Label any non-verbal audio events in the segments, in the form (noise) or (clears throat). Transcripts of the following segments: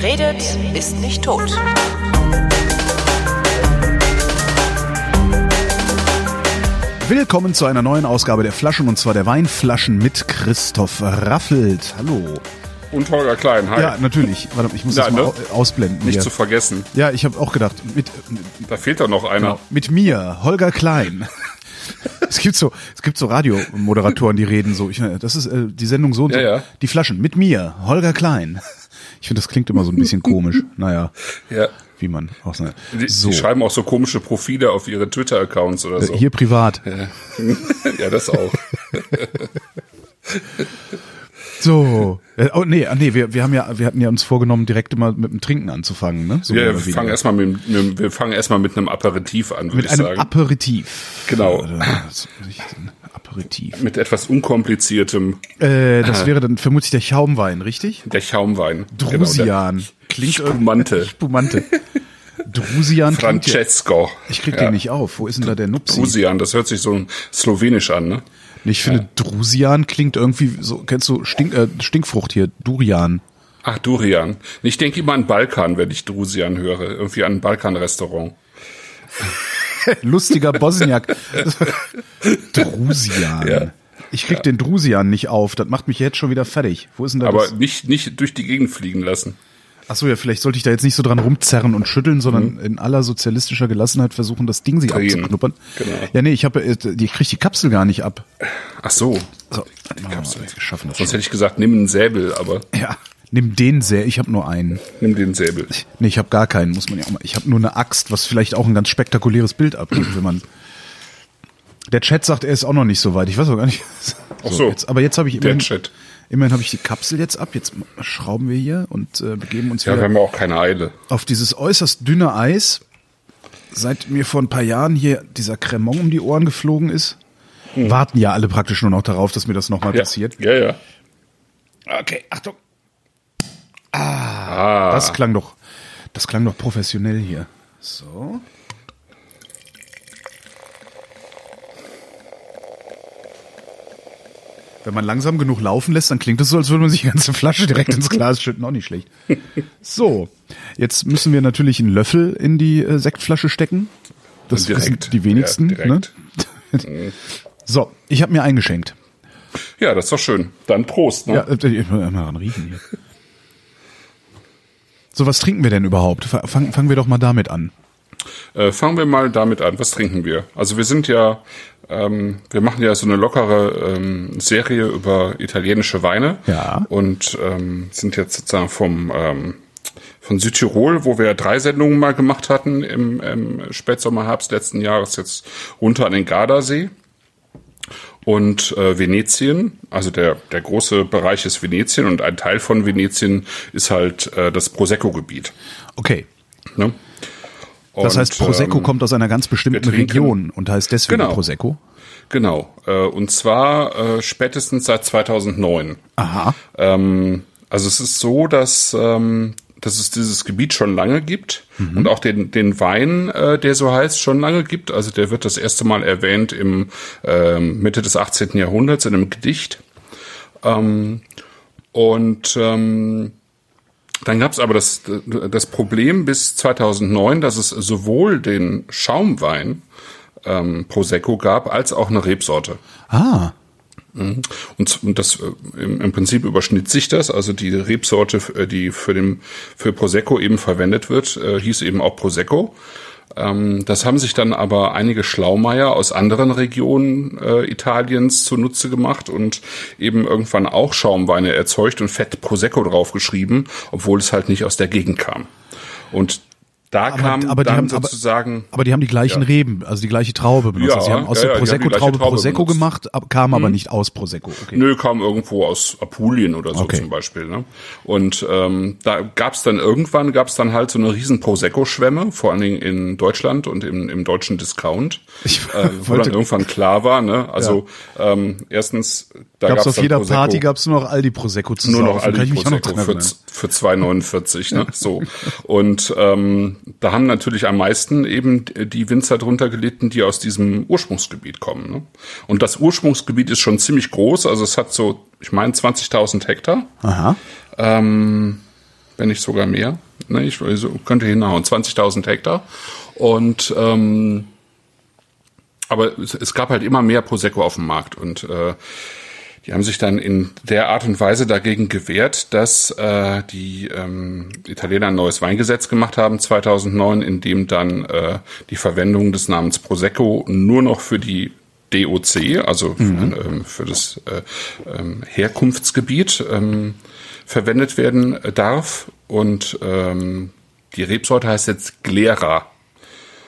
Wer redet, ist nicht tot. Willkommen zu einer neuen Ausgabe der Flaschen und zwar der Weinflaschen mit Christoph Raffelt. Hallo. Und Holger Klein, hi. Ja, natürlich. Warte, ich muss Ja, das mal ne? au- ausblenden. Nicht hier. zu vergessen. ja, ich habe auch gedacht, mit, Da fehlt doch noch einer. genau, mit mir, Holger Klein. (laughs) Es gibt so, es gibt so Radiomoderatoren, die reden so. Ich, das ist äh, die Sendung so und so. Ja, ja. Die Flaschen mit mir, Holger Klein. Ich finde, das klingt immer so ein bisschen komisch. Naja, (laughs) Ja. wie man auch sagt. Die, So, die schreiben auch so komische Profile auf ihre Twitter-Accounts oder so. äh, hier privat. ja, (laughs) das auch. (laughs) So. Äh, Oh nee, ah, nee, wir, wir haben ja, wir hatten ja uns vorgenommen, direkt immer mit dem Trinken anzufangen, ne? So Ja, wir fangen erstmal mit, mit, wir fangen erstmal mit einem Aperitif an, würde mit ich einem sagen. Aperitif. Genau. Aperitif. mit etwas unkompliziertem Äh, das wäre dann vermutlich der Chaumwein, richtig? der Chaumwein. Drusian. Genau, Klingt Spumante. (laughs) Spumante. Drusian klingt ja, Francesco. Ich krieg ja. den nicht auf. Wo ist denn da der Nupsi? Drusian, das hört sich so slowenisch an, ne? Ich finde, Drusian klingt irgendwie so, kennst du Stink, äh, Stinkfrucht hier, Durian. Ach, Durian. Ich denke immer an Balkan, wenn ich Drusian höre. Irgendwie an ein Balkan-Restaurant. Lustiger Bosniak. (laughs) Drusian. Ja. Ich krieg den Drusian nicht auf. Das macht mich jetzt schon wieder fertig. Wo ist denn da Aber das? nicht, nicht durch die Gegend fliegen lassen. Ach so, ja, vielleicht sollte ich da jetzt nicht so dran rumzerren und schütteln, sondern Mhm. in aller sozialistischer Gelassenheit versuchen, das Ding sich Drehen. abzuknuppern. Genau. Ja, nee, ich habe, ich krieg die Kapsel gar nicht ab. Ach so. So, die Kapsel. Wir schaffen das Sonst schon. hätte ich gesagt, nimm einen Säbel, aber Ja, nimm den sehr. Ich habe nur einen. nimm den Säbel. Nee, ich habe gar keinen, muss man ja auch mal. Ich habe nur eine Axt, was vielleicht auch ein ganz spektakuläres Bild abgibt, wenn man. Der Chat sagt, er ist auch noch nicht so weit. Ich weiß auch gar nicht. Ach so. Jetzt, aber jetzt habe ich Der immerhin, Chat. immerhin habe ich die Kapsel jetzt ab. Jetzt schrauben wir hier und äh, begeben uns Ja, wir wieder haben ja auch keine Eile. auf dieses äußerst dünne Eis. Seit mir vor ein paar Jahren hier dieser Cremant um die Ohren geflogen ist, warten ja alle praktisch nur noch darauf, dass mir das nochmal Hm. Ja, passiert. ja, ja. Okay, Achtung. Ah, Das klang doch, das klang doch professionell hier. So. Wenn man langsam genug laufen lässt, dann klingt es so, als würde man sich die ganze Flasche direkt ins Glas schütten. Auch nicht schlecht. So, jetzt müssen wir natürlich einen Löffel in die äh, Sektflasche stecken. Das wissen die wenigsten. Ja, ne? (laughs) So, ich habe mir eingeschenkt. ja, das ist doch schön. Dann Prost, ne? Ja, äh, mal dran riechen hier. So, was trinken wir denn überhaupt? Fa- Fang, fangen wir doch mal damit an. Äh, fangen wir mal damit an. Was trinken wir? Also wir sind ja, ähm, wir machen ja so eine lockere ähm, Serie über italienische Weine. Ja. Und ähm, sind jetzt sozusagen vom ähm, von Südtirol, wo wir drei Sendungen mal gemacht hatten im, im Spätsommer, Herbst letzten Jahres, jetzt runter an den Gardasee. Und äh, Venetien, also der, der große Bereich ist Venetien und ein Teil von Venetien ist halt äh, das Prosecco-Gebiet. Okay. Ne? Das Und, heißt, Prosecco ähm, kommt aus einer ganz bestimmten Region und heißt deswegen Genau. Prosecco. Genau, äh, und zwar äh, spätestens seit 2009. Aha. Ähm, also es ist so, dass, ähm, dass es dieses Gebiet schon lange gibt und auch den, den Wein, äh, der so heißt, schon lange gibt. Also der wird das erste Mal erwähnt im ähm, Mitte des 18. Jahrhunderts in einem Gedicht. Ähm, und ähm, dann gab es aber das, das Problem bis 2009, dass es sowohl den Schaumwein ähm, Prosecco gab, als auch eine Rebsorte. Ah. Und, und das äh, im, Prinzip überschnitt sich das. Also die Rebsorte, äh, die für den für Prosecco eben verwendet wird, äh, hieß eben auch Prosecco. Ähm, das haben sich dann aber einige Schlaumeier aus anderen Regionen Italiens zunutze gemacht und eben irgendwann auch Schaumweine erzeugt und fett Prosecco draufgeschrieben, obwohl es halt nicht aus der Gegend kam. Und da kam aber die dann haben- aber- sozusagen Aber die haben die gleichen Ja. Reben, also die gleiche Traube benutzt. Ja, also sie haben aus ja, der Prosecco-Traube Traube Prosecco benutzt. Mhm. gemacht, ab, kam aber nicht aus Prosecco. Okay. Nö, kam irgendwo aus Apulien oder so Okay. zum Beispiel. Ne? Und ähm, da gab's dann irgendwann gab's dann halt so eine riesen Prosecco-Schwemme, vor allen Dingen in Deutschland und im, im deutschen Discount, Ich äh, wo (laughs) dann irgendwann klar war. Ne? Also ähm, erstens, da Gab's gab's auf jeder Prosecco, Party gab's nur noch Aldi Prosecco zu nur noch Aldi noch Prosecco für, für 2,49. Ne? So. Und ähm, da haben natürlich am meisten eben die Winzer drunter gelitten, die aus diesem Ursprungsgebiet kommen. Ne? Und das Ursprungsgebiet ist schon ziemlich groß. Also es hat so, ich meine, 20.000 Hektar. Aha. wenn nicht sogar mehr. Ne, ich also könnte hinhauen, 20.000 Hektar. Und ähm, aber es, es, gab halt immer mehr Prosecco auf dem Markt und äh, die haben sich dann in der Art und Weise dagegen gewehrt, dass äh, die ähm, Italiener ein neues Weingesetz gemacht haben 2009, in dem dann äh, die Verwendung des Namens Prosecco nur noch für die DOC, also mhm. für, ähm, für, das äh, ähm, Herkunftsgebiet, ähm, verwendet werden darf. Und ähm, die Rebsorte heißt jetzt Glera.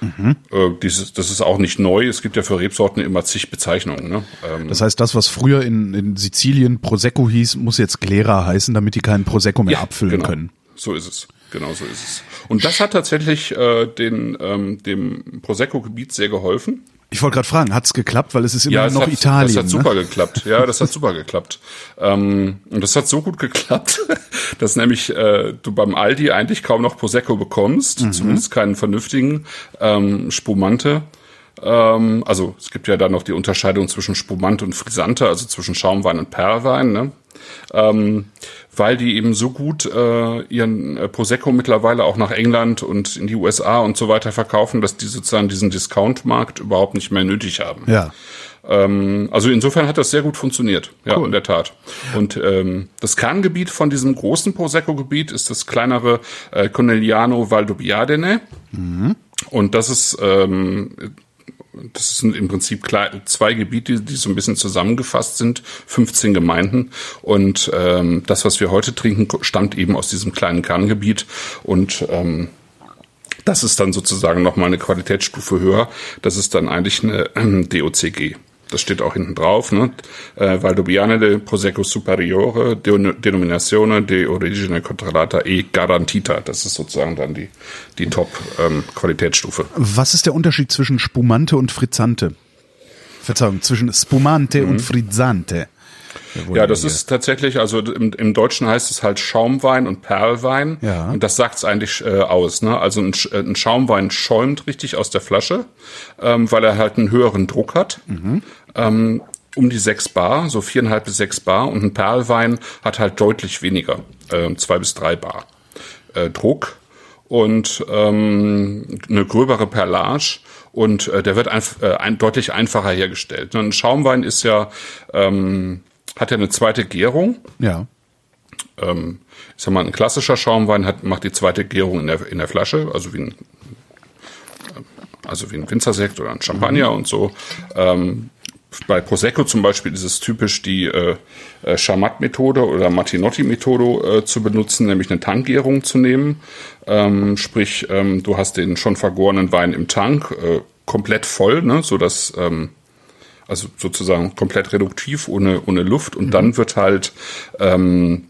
Mhm. Äh, dieses, das ist auch nicht neu. Es gibt ja für Rebsorten immer zig Bezeichnungen. Ne? Ähm, das heißt, das, was früher in, in Sizilien Prosecco hieß, muss jetzt Glera heißen, damit die keinen Prosecco mehr ja, abfüllen genau. können. So ist es. Genau so ist es. Und das hat tatsächlich äh, den, ähm, dem Prosecco-Gebiet sehr geholfen. Ich wollte gerade fragen, hat's geklappt, weil es ist immer ja, noch hat, Italien. Das hat ne? super geklappt. Ja, das hat super geklappt. Ähm, und das hat so gut geklappt, (laughs) dass nämlich äh, du beim Aldi eigentlich kaum noch Prosecco bekommst, mhm. zumindest keinen vernünftigen ähm, Spumante. Ähm, also es gibt ja da noch die Unterscheidung zwischen Spumante und Frisante, also zwischen Schaumwein und Perlwein. Ne? Ähm, weil die eben so gut äh, ihren äh, Prosecco mittlerweile auch nach England und in die USA und so weiter verkaufen, dass die sozusagen diesen Discount-Markt überhaupt nicht mehr nötig haben. Ja. Ähm, also insofern hat das sehr gut funktioniert, ja, cool. in der Tat. Und ähm, das Kerngebiet von diesem großen Prosecco-Gebiet ist das kleinere äh, Conegliano Valdobbiadene. Mhm. Und das ist ähm, das sind im Prinzip zwei Gebiete, die so ein bisschen zusammengefasst sind, 15 Gemeinden. Und ähm, das, was wir heute trinken, stammt eben aus diesem kleinen Kerngebiet. Und ähm, das ist dann sozusagen nochmal eine Qualitätsstufe höher. Das ist dann eigentlich eine äh, DOCG das steht auch hinten drauf, ne? Äh, Valdobbiana de Prosecco Superiore, Denominazione de Origine Controllata e Garantita. Das ist sozusagen dann die, die Top-Qualitätsstufe. Ähm, Was ist der Unterschied zwischen Spumante und Frizzante? Verzeihung, zwischen Spumante mhm. und Frizzante. Ja, das ist tatsächlich, also im, im Deutschen heißt es halt Schaumwein und Perlwein. Ja. Und das sagt's eigentlich äh, aus. Ne? Also ein, ein Schaumwein schäumt richtig aus der Flasche, ähm, weil er halt einen höheren Druck hat. Mhm. Ähm, um die sechs Bar, so viereinhalb bis sechs Bar. Und ein Perlwein hat halt deutlich weniger, äh, zwei bis drei Bar äh, Druck und ähm, eine gröbere Perlage und äh, der wird ein, äh, ein, deutlich einfacher hergestellt. Ein Schaumwein ist ja ähm, hat ja eine zweite Gärung. Ja. Ähm, ich sag mal, ein klassischer Schaumwein hat, macht die zweite Gärung in der, in der Flasche, also wie ein, also wie ein Winzersekt oder ein Champagner mhm. und so. Ähm, bei Prosecco zum Beispiel ist es typisch, die äh, äh, Chamat-Methode oder Martinotti-Methode äh, zu benutzen, nämlich eine Tankgärung zu nehmen. Ähm, sprich, ähm, du hast den schon vergorenen Wein im Tank äh, komplett voll, ne, so dass ähm, also sozusagen komplett reduktiv, ohne, ohne Luft. Und mhm. dann wird halt ähm,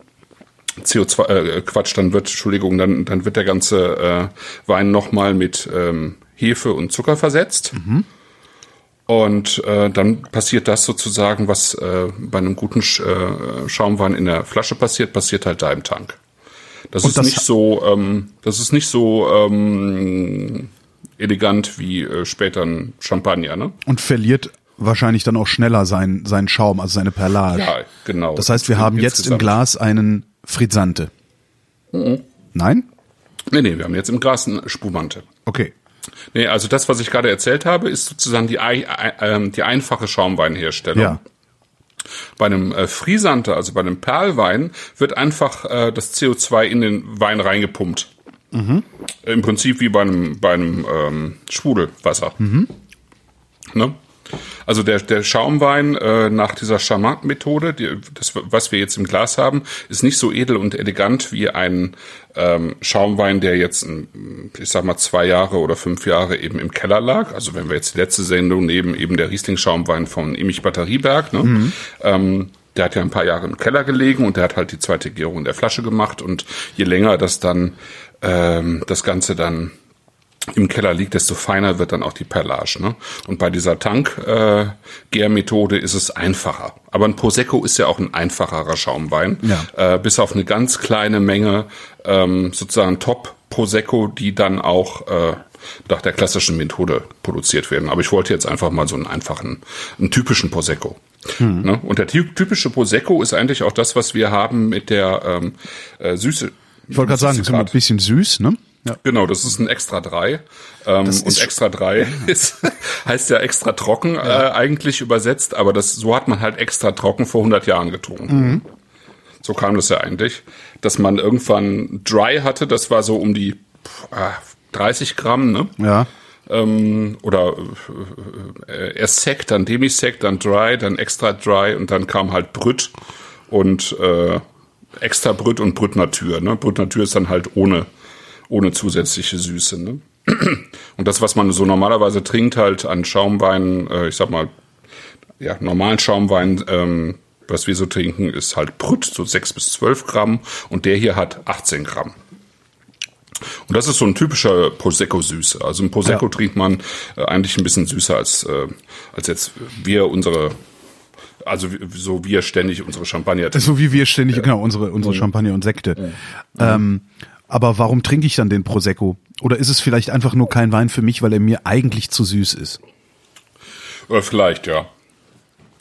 CO2, äh, Quatsch, dann wird, Entschuldigung, dann, dann wird der ganze äh, Wein nochmal mit ähm, Hefe und Zucker versetzt. Mhm. Und äh, dann passiert das sozusagen, was äh, bei einem guten Sch äh, Schaumwein in der Flasche passiert, passiert halt da im Tank. Das ist das nicht so, ähm, das ist nicht so ähm, elegant wie äh, später ein Champagner, ne? Und verliert wahrscheinlich dann auch schneller sein, sein Schaum, also seine Perlage. Ja, genau. Das heißt, wir haben jetzt im Glas einen Frizzante. Mhm. Nein? Nee, nee, wir haben jetzt im Glas einen Spumante. Okay. Nee, also das, was ich gerade erzählt habe, ist sozusagen die, äh, die einfache Schaumweinherstellung. Ja. Bei einem äh, Frisante, also bei einem Perlwein, wird einfach äh, das CO2 in den Wein reingepumpt. Mhm. Im Prinzip wie bei einem, bei einem ähm, Sprudelwasser. Mhm. Ne? Also der, der Schaumwein äh, nach dieser Chamat-Methode, die, das, was wir jetzt im Glas haben, ist nicht so edel und elegant wie ein ähm, Schaumwein, der jetzt, ich sag mal, zwei Jahre oder fünf Jahre eben im Keller lag. Also wenn wir jetzt die letzte Sendung nehmen, eben der Riesling-Schaumwein von Emich Batterieberg, ne? Mhm. Ähm, der hat ja ein paar Jahre im Keller gelegen und der hat halt die zweite Gärung in der Flasche gemacht und je länger das dann ähm, das Ganze dann im Keller liegt, desto feiner wird dann auch die Perlage. Ne? Und bei dieser Tank-Gärmethode äh, ist es einfacher. Aber ein Prosecco ist ja auch ein einfacherer Schaumwein. Ja. Äh, bis auf eine ganz kleine Menge ähm, sozusagen Top-Prosecco, die dann auch äh, nach der klassischen Methode produziert werden. Aber ich wollte jetzt einfach mal so einen einfachen, einen typischen Prosecco. Hm. Ne? Und der typische Prosecco ist eigentlich auch das, was wir haben mit der ähm, äh, Süße Ich wollte gerade sagen, ist immer ein bisschen süß, ne? Ja. Genau, das ist ein Extra 3. Ähm, und Extra 3 (laughs) ist, heißt ja extra trocken ja. Äh, eigentlich übersetzt, aber das so hat man halt extra trocken vor 100 Jahren getrunken. Mhm. So kam das ja eigentlich, dass man irgendwann Dry hatte, das war so um die äh, 30 Gramm, ne? Ja. Ähm, oder äh, erst Sec, dann Demi-Sec, dann Dry, dann Extra Dry und dann kam halt Brüt und äh, Extra Brüt und Brüt Natur. Ne? Brüt Natur ist dann halt ohne, ohne zusätzliche Süße. Ne? Und das, was man so normalerweise trinkt, halt an Schaumwein, äh, ich sag mal, ja, normalen Schaumwein, ähm, was wir so trinken, ist halt Brüt, so 6 bis 12 Gramm. Und der hier hat 18 Gramm. Und das ist so ein typischer Prosecco-Süße. Also ein Prosecco ja. trinkt man äh, eigentlich ein bisschen süßer als, äh, als jetzt wir unsere also so wir ständig unsere Champagner. So wie wir ständig, ja. genau, unsere, unsere Champagner und Sekte. Ja. Ähm, aber warum trinke ich dann den Prosecco? Oder ist es vielleicht einfach nur kein Wein für mich, weil er mir eigentlich zu süß ist? Oder äh, vielleicht, ja.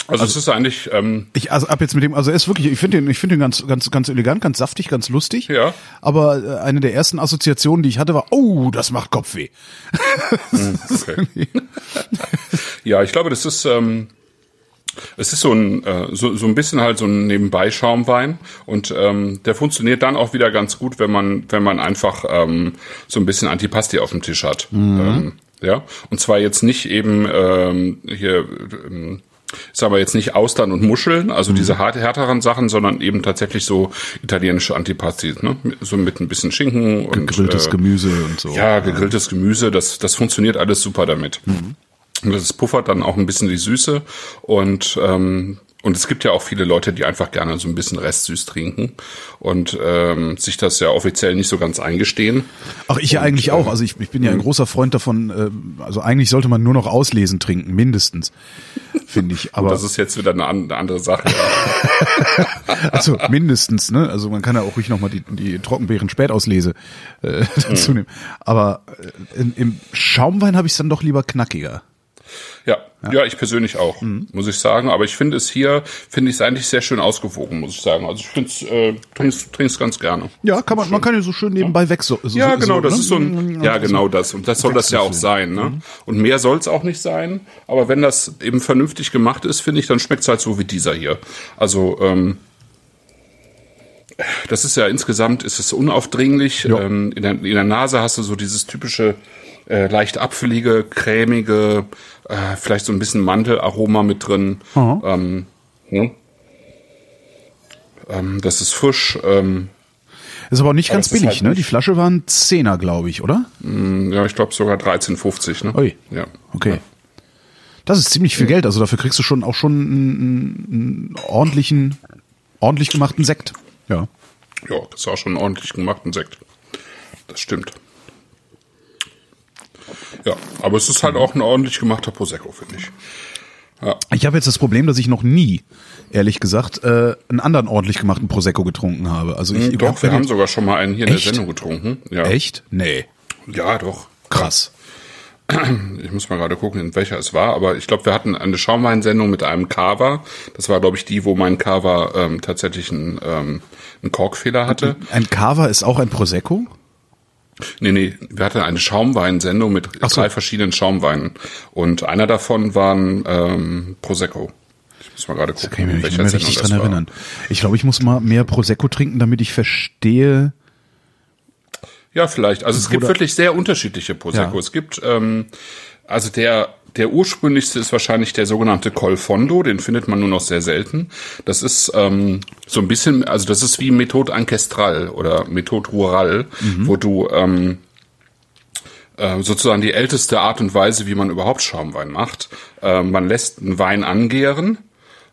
Also, also es ist eigentlich. Ähm, ich also ab jetzt mit dem, also er ist wirklich, ich finde den, ich finde den ganz, ganz, ganz elegant, ganz saftig, ganz lustig. Ja. Aber äh, eine der ersten Assoziationen, die ich hatte, war, oh, das macht Kopfweh. Hm, okay. (laughs) ja, ich glaube, das ist. Ähm, es ist so ein äh, so, so ein bisschen halt so ein Nebenbei-Schaumwein und ähm, der funktioniert dann auch wieder ganz gut, wenn man wenn man einfach ähm, so ein bisschen Antipasti auf dem Tisch hat. Mhm. Ähm, ja, und zwar jetzt nicht eben ähm, hier ähm, Sagen wir jetzt nicht Austern und Muscheln, also mhm. diese hart, härteren Sachen, sondern eben tatsächlich so italienische Antipasti, ne? so mit ein bisschen Schinken und gegrilltes äh, Gemüse und so. Ja, gegrilltes Gemüse, das das funktioniert alles super damit. Mhm. Und das puffert dann auch ein bisschen die Süße und ähm, und es gibt ja auch viele Leute, die einfach gerne so ein bisschen Restsüß trinken und ähm, sich das ja offiziell nicht so ganz eingestehen. Ach, ich ja eigentlich auch. Äh, also ich, ich bin ja ein mhm. großer Freund davon. Äh, also eigentlich sollte man nur noch auslesen trinken, mindestens, finde ich. Aber das ist jetzt wieder eine, eine andere Sache. (laughs) also mindestens, ne? Also man kann ja auch ruhig noch mal die, die Trockenbeeren Spätauslese äh, (laughs) dazu mhm. nehmen. Aber äh, in, im Schaumwein habe ich es dann doch lieber knackiger. Ja, ja, ja, ich persönlich auch, mhm. muss ich sagen. Aber ich finde es hier, finde ich es eigentlich sehr schön ausgewogen, muss ich sagen. Also ich finde es, äh, trink's, trink's ganz gerne. Ja, kann man, man kann ja so schön nebenbei weg so. so ja, genau, so, das ne? ist so ein, ja, genau das. Und das soll das ja auch sein, ne? Mhm. Und mehr soll es auch nicht sein. Aber wenn das eben vernünftig gemacht ist, finde ich, dann schmeckt es halt so wie dieser hier. Also, ähm, das ist ja insgesamt, ist es unaufdringlich. Ähm, in, der, in der Nase hast du so dieses typische, äh, leicht apfelige, cremige, äh, vielleicht so ein bisschen Mantelaroma mit drin. Ähm, hm? ähm, das ist frisch. Ähm, ist aber auch nicht ganz billig, halt ne? Die Flasche waren Zehner, glaube ich, oder? Mm, ja, ich glaube sogar 13,50, ne? Ui. Ja. Okay. Das ist ziemlich viel Geld, also dafür kriegst du schon auch schon einen, einen ordentlichen, ordentlich gemachten Sekt. Ja. Ja, das ist auch schon einen ordentlich gemachten Sekt. Das stimmt. Ja, aber es ist halt auch ein ordentlich gemachter Prosecco, finde ich. Ja. Ich habe jetzt das Problem, dass ich noch nie, ehrlich gesagt, äh, einen anderen ordentlich gemachten Prosecco getrunken habe. Also ich hm, doch, wir haben sogar schon mal einen hier echt? in der Sendung getrunken. Ja. Echt? Nee. Ja, doch. Krass. Ich muss mal gerade gucken, in welcher es war, aber ich glaube, wir hatten eine Schaumweinsendung mit einem Cava. Das war, glaube ich, die, wo mein Cava ähm, tatsächlich einen, ähm, einen Korkfehler hatte. Ein Cava ist auch ein Prosecco? Nee, nee, wir hatten eine Schaumweinsendung mit so. drei verschiedenen Schaumweinen. Und einer davon war ein ähm, Prosecco. Ich muss mal gerade gucken, das kann ich mich nicht mehr richtig dran erinnern. Ich glaube, ich muss mal mehr Prosecco trinken, damit ich verstehe. Ja, vielleicht. Also es gibt wirklich sehr unterschiedliche Prosecco. Ja. Es gibt ähm, also der der ursprünglichste ist wahrscheinlich der sogenannte Colfondo, den findet man nur noch sehr selten. Das ist ähm, so ein bisschen, also das ist wie Methode Ancestral oder Methode Rural, mhm. wo du ähm, äh, sozusagen die älteste Art und Weise, wie man überhaupt Schaumwein macht. Äh, man lässt einen Wein angären,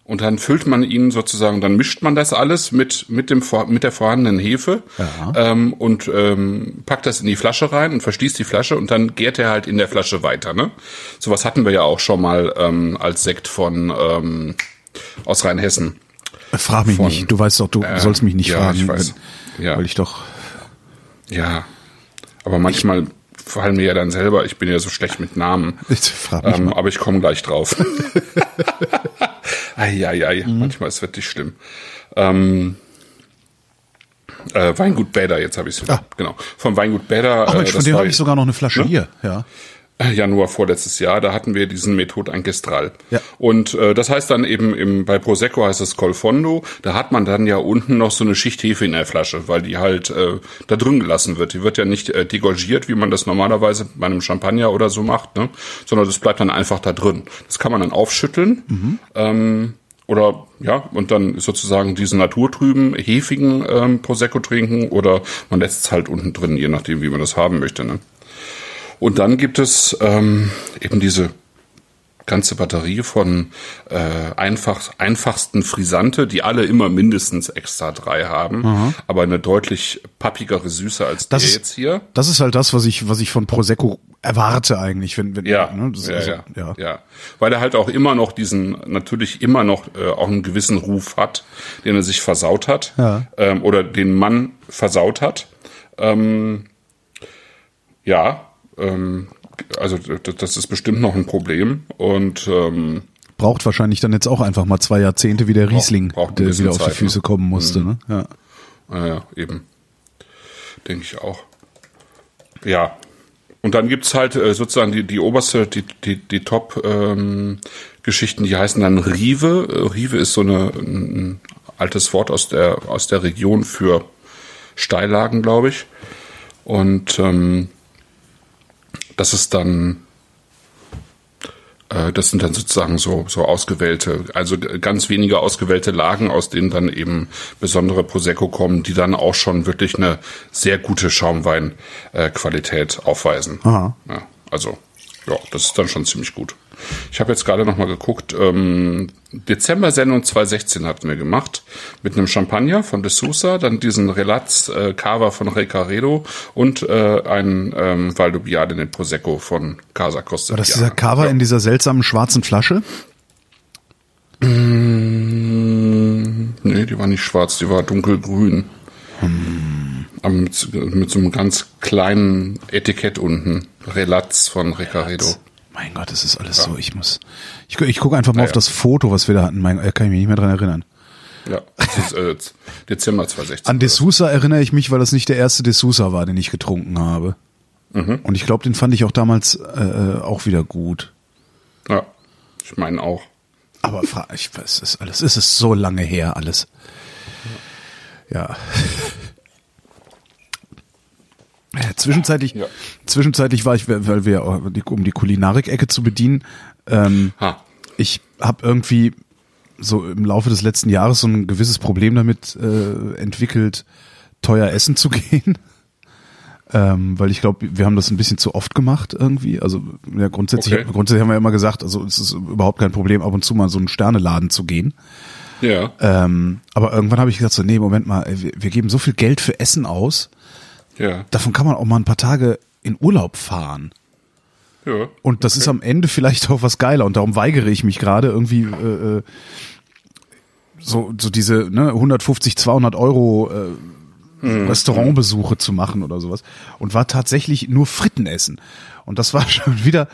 und dann füllt man ihn sozusagen, dann mischt man das alles mit mit dem mit der vorhandenen Hefe ja. ähm, und ähm, packt das in die Flasche rein und verschließt die Flasche und dann gärt er halt in der Flasche weiter. Ne? Sowas hatten wir ja auch schon mal ähm, als Sekt von ähm, aus Rheinhessen. Frag mich von, nicht. Du weißt doch, du äh, sollst mich nicht ja, fragen, ich weiß. Ja. weil ich doch. Ja, aber manchmal fallen mir ja dann selber. Ich bin ja so schlecht mit Namen. Ich frag mich ähm, aber ich komme gleich drauf. (laughs) (laughs) Eieiei, mhm. manchmal ist es wirklich schlimm. Ähm, Äh, Weingut Bäder, jetzt habe ich es wieder. Ah. Genau. Vom Weingut Bäder. Ach Mensch, äh, von dem habe ich sogar noch eine Flasche hier. Ja. Januar vorletztes Jahr, da hatten wir diesen Method Ancestral. Ja. Und äh, das heißt dann eben im, bei Prosecco heißt es Colfondo, da hat man dann ja unten noch so eine Schicht Hefe in der Flasche, weil die halt äh, da drin gelassen wird. Die wird ja nicht äh, degorgiert, wie man das normalerweise bei einem Champagner oder so macht, ne? sondern das bleibt dann einfach da drin. Das kann man dann aufschütteln. Ähm, oder ja, und dann sozusagen diesen naturtrüben, hefigen ähm, Prosecco trinken oder man lässt es halt unten drin, je nachdem, wie man das haben möchte. Ne? Und dann gibt es ähm, eben diese ganze Batterie von äh, einfach, einfachsten Frisante, die alle immer mindestens extra drei haben, aber eine deutlich pappigere Süße als Das der ist- jetzt hier. Das ist halt das, was ich, was ich von Prosecco erwarte eigentlich, wenn, wenn Ja, ne, ja, also, ja, ja. ja, Weil er halt auch immer noch diesen, natürlich immer noch äh, auch einen gewissen Ruf hat, den er sich versaut hat Ja. ähm, oder den Mann versaut hat. Ähm, ja, ähm, also das ist bestimmt noch ein Problem und ähm, Braucht wahrscheinlich dann jetzt auch einfach mal zwei Jahrzehnte wie der Riesling, braucht ein der wieder auf die Zeit, Füße ne? kommen musste. Ne? Ja. Naja, eben. Denke ich auch. Ja. Und dann gibt's halt äh, sozusagen die, die oberste, die, die, die Top-Geschichten, die heißen dann Rive. Äh, Rive ist so eine, ein altes Wort aus der, aus der Region für Steillagen, glaube ich. Und ähm, das ist dann äh, das sind dann sozusagen so, so ausgewählte, also ganz wenige ausgewählte Lagen, aus denen dann eben besondere Prosecco kommen, die dann auch schon wirklich eine sehr gute Schaumweinqualität aufweisen. Aha. Ja, also, ja, das ist dann schon ziemlich gut. Ich habe jetzt gerade noch mal geguckt, ähm, Dezember-Sendung 2016 hatten wir gemacht, mit einem Champagner von De Sousa, dann diesen Relaz äh, Cava von Recaredo und äh, ein ähm, Valdobbiade in Prosecco von Casa Costa. War das dieser Cover in dieser seltsamen schwarzen Flasche? Nee, die war nicht schwarz, die war dunkelgrün. Aber mit, mit so einem ganz kleinen Etikett unten. Relaz von Recaredo. Mein Gott, das ist alles so. Ich muss. Ich, ich gucke einfach mal Ja, auf ja. das Foto, was wir da hatten. Mein, äh, kann ich mich nicht mehr dran erinnern. Ja, das ist äh, Dezember 2016. An D'Souza erinnere ich mich, weil das nicht der erste D'Souza war, den ich getrunken habe. Mhm. Und ich glaube, den fand ich auch damals äh, äh, auch wieder gut. Ja, ich meine auch. Aber ich weiß, es ist alles, es ist so lange her, alles. Ja. (laughs) Ja, zwischenzeitlich, Ja. zwischenzeitlich war ich, weil wir, die- um die Kulinarik-Ecke zu bedienen, ähm, Ha. ich habe irgendwie so im Laufe des letzten Jahres so ein gewisses Problem damit äh, entwickelt, teuer essen zu (laughs) gehen. Ähm, weil ich glaube, wir haben das ein bisschen zu oft gemacht irgendwie. Also ja, grundsätzlich, Okay. grundsätzlich haben wir immer gesagt, also es ist überhaupt kein Problem, ab und zu mal in so einen Sterneladen zu gehen. Ja. Ähm, aber irgendwann habe ich gesagt, so, nee, Moment mal, ey, wir, wir geben so viel Geld für Essen aus, Ja. davon kann man auch mal ein paar Tage in Urlaub fahren. Ja. Und das ist am Ende vielleicht auch was geiler und darum weigere ich mich gerade irgendwie äh, äh, so so diese ne, 150, 200 Euro äh, Restaurantbesuche zu machen oder sowas und war tatsächlich nur Fritten essen und das war (laughs) schon wieder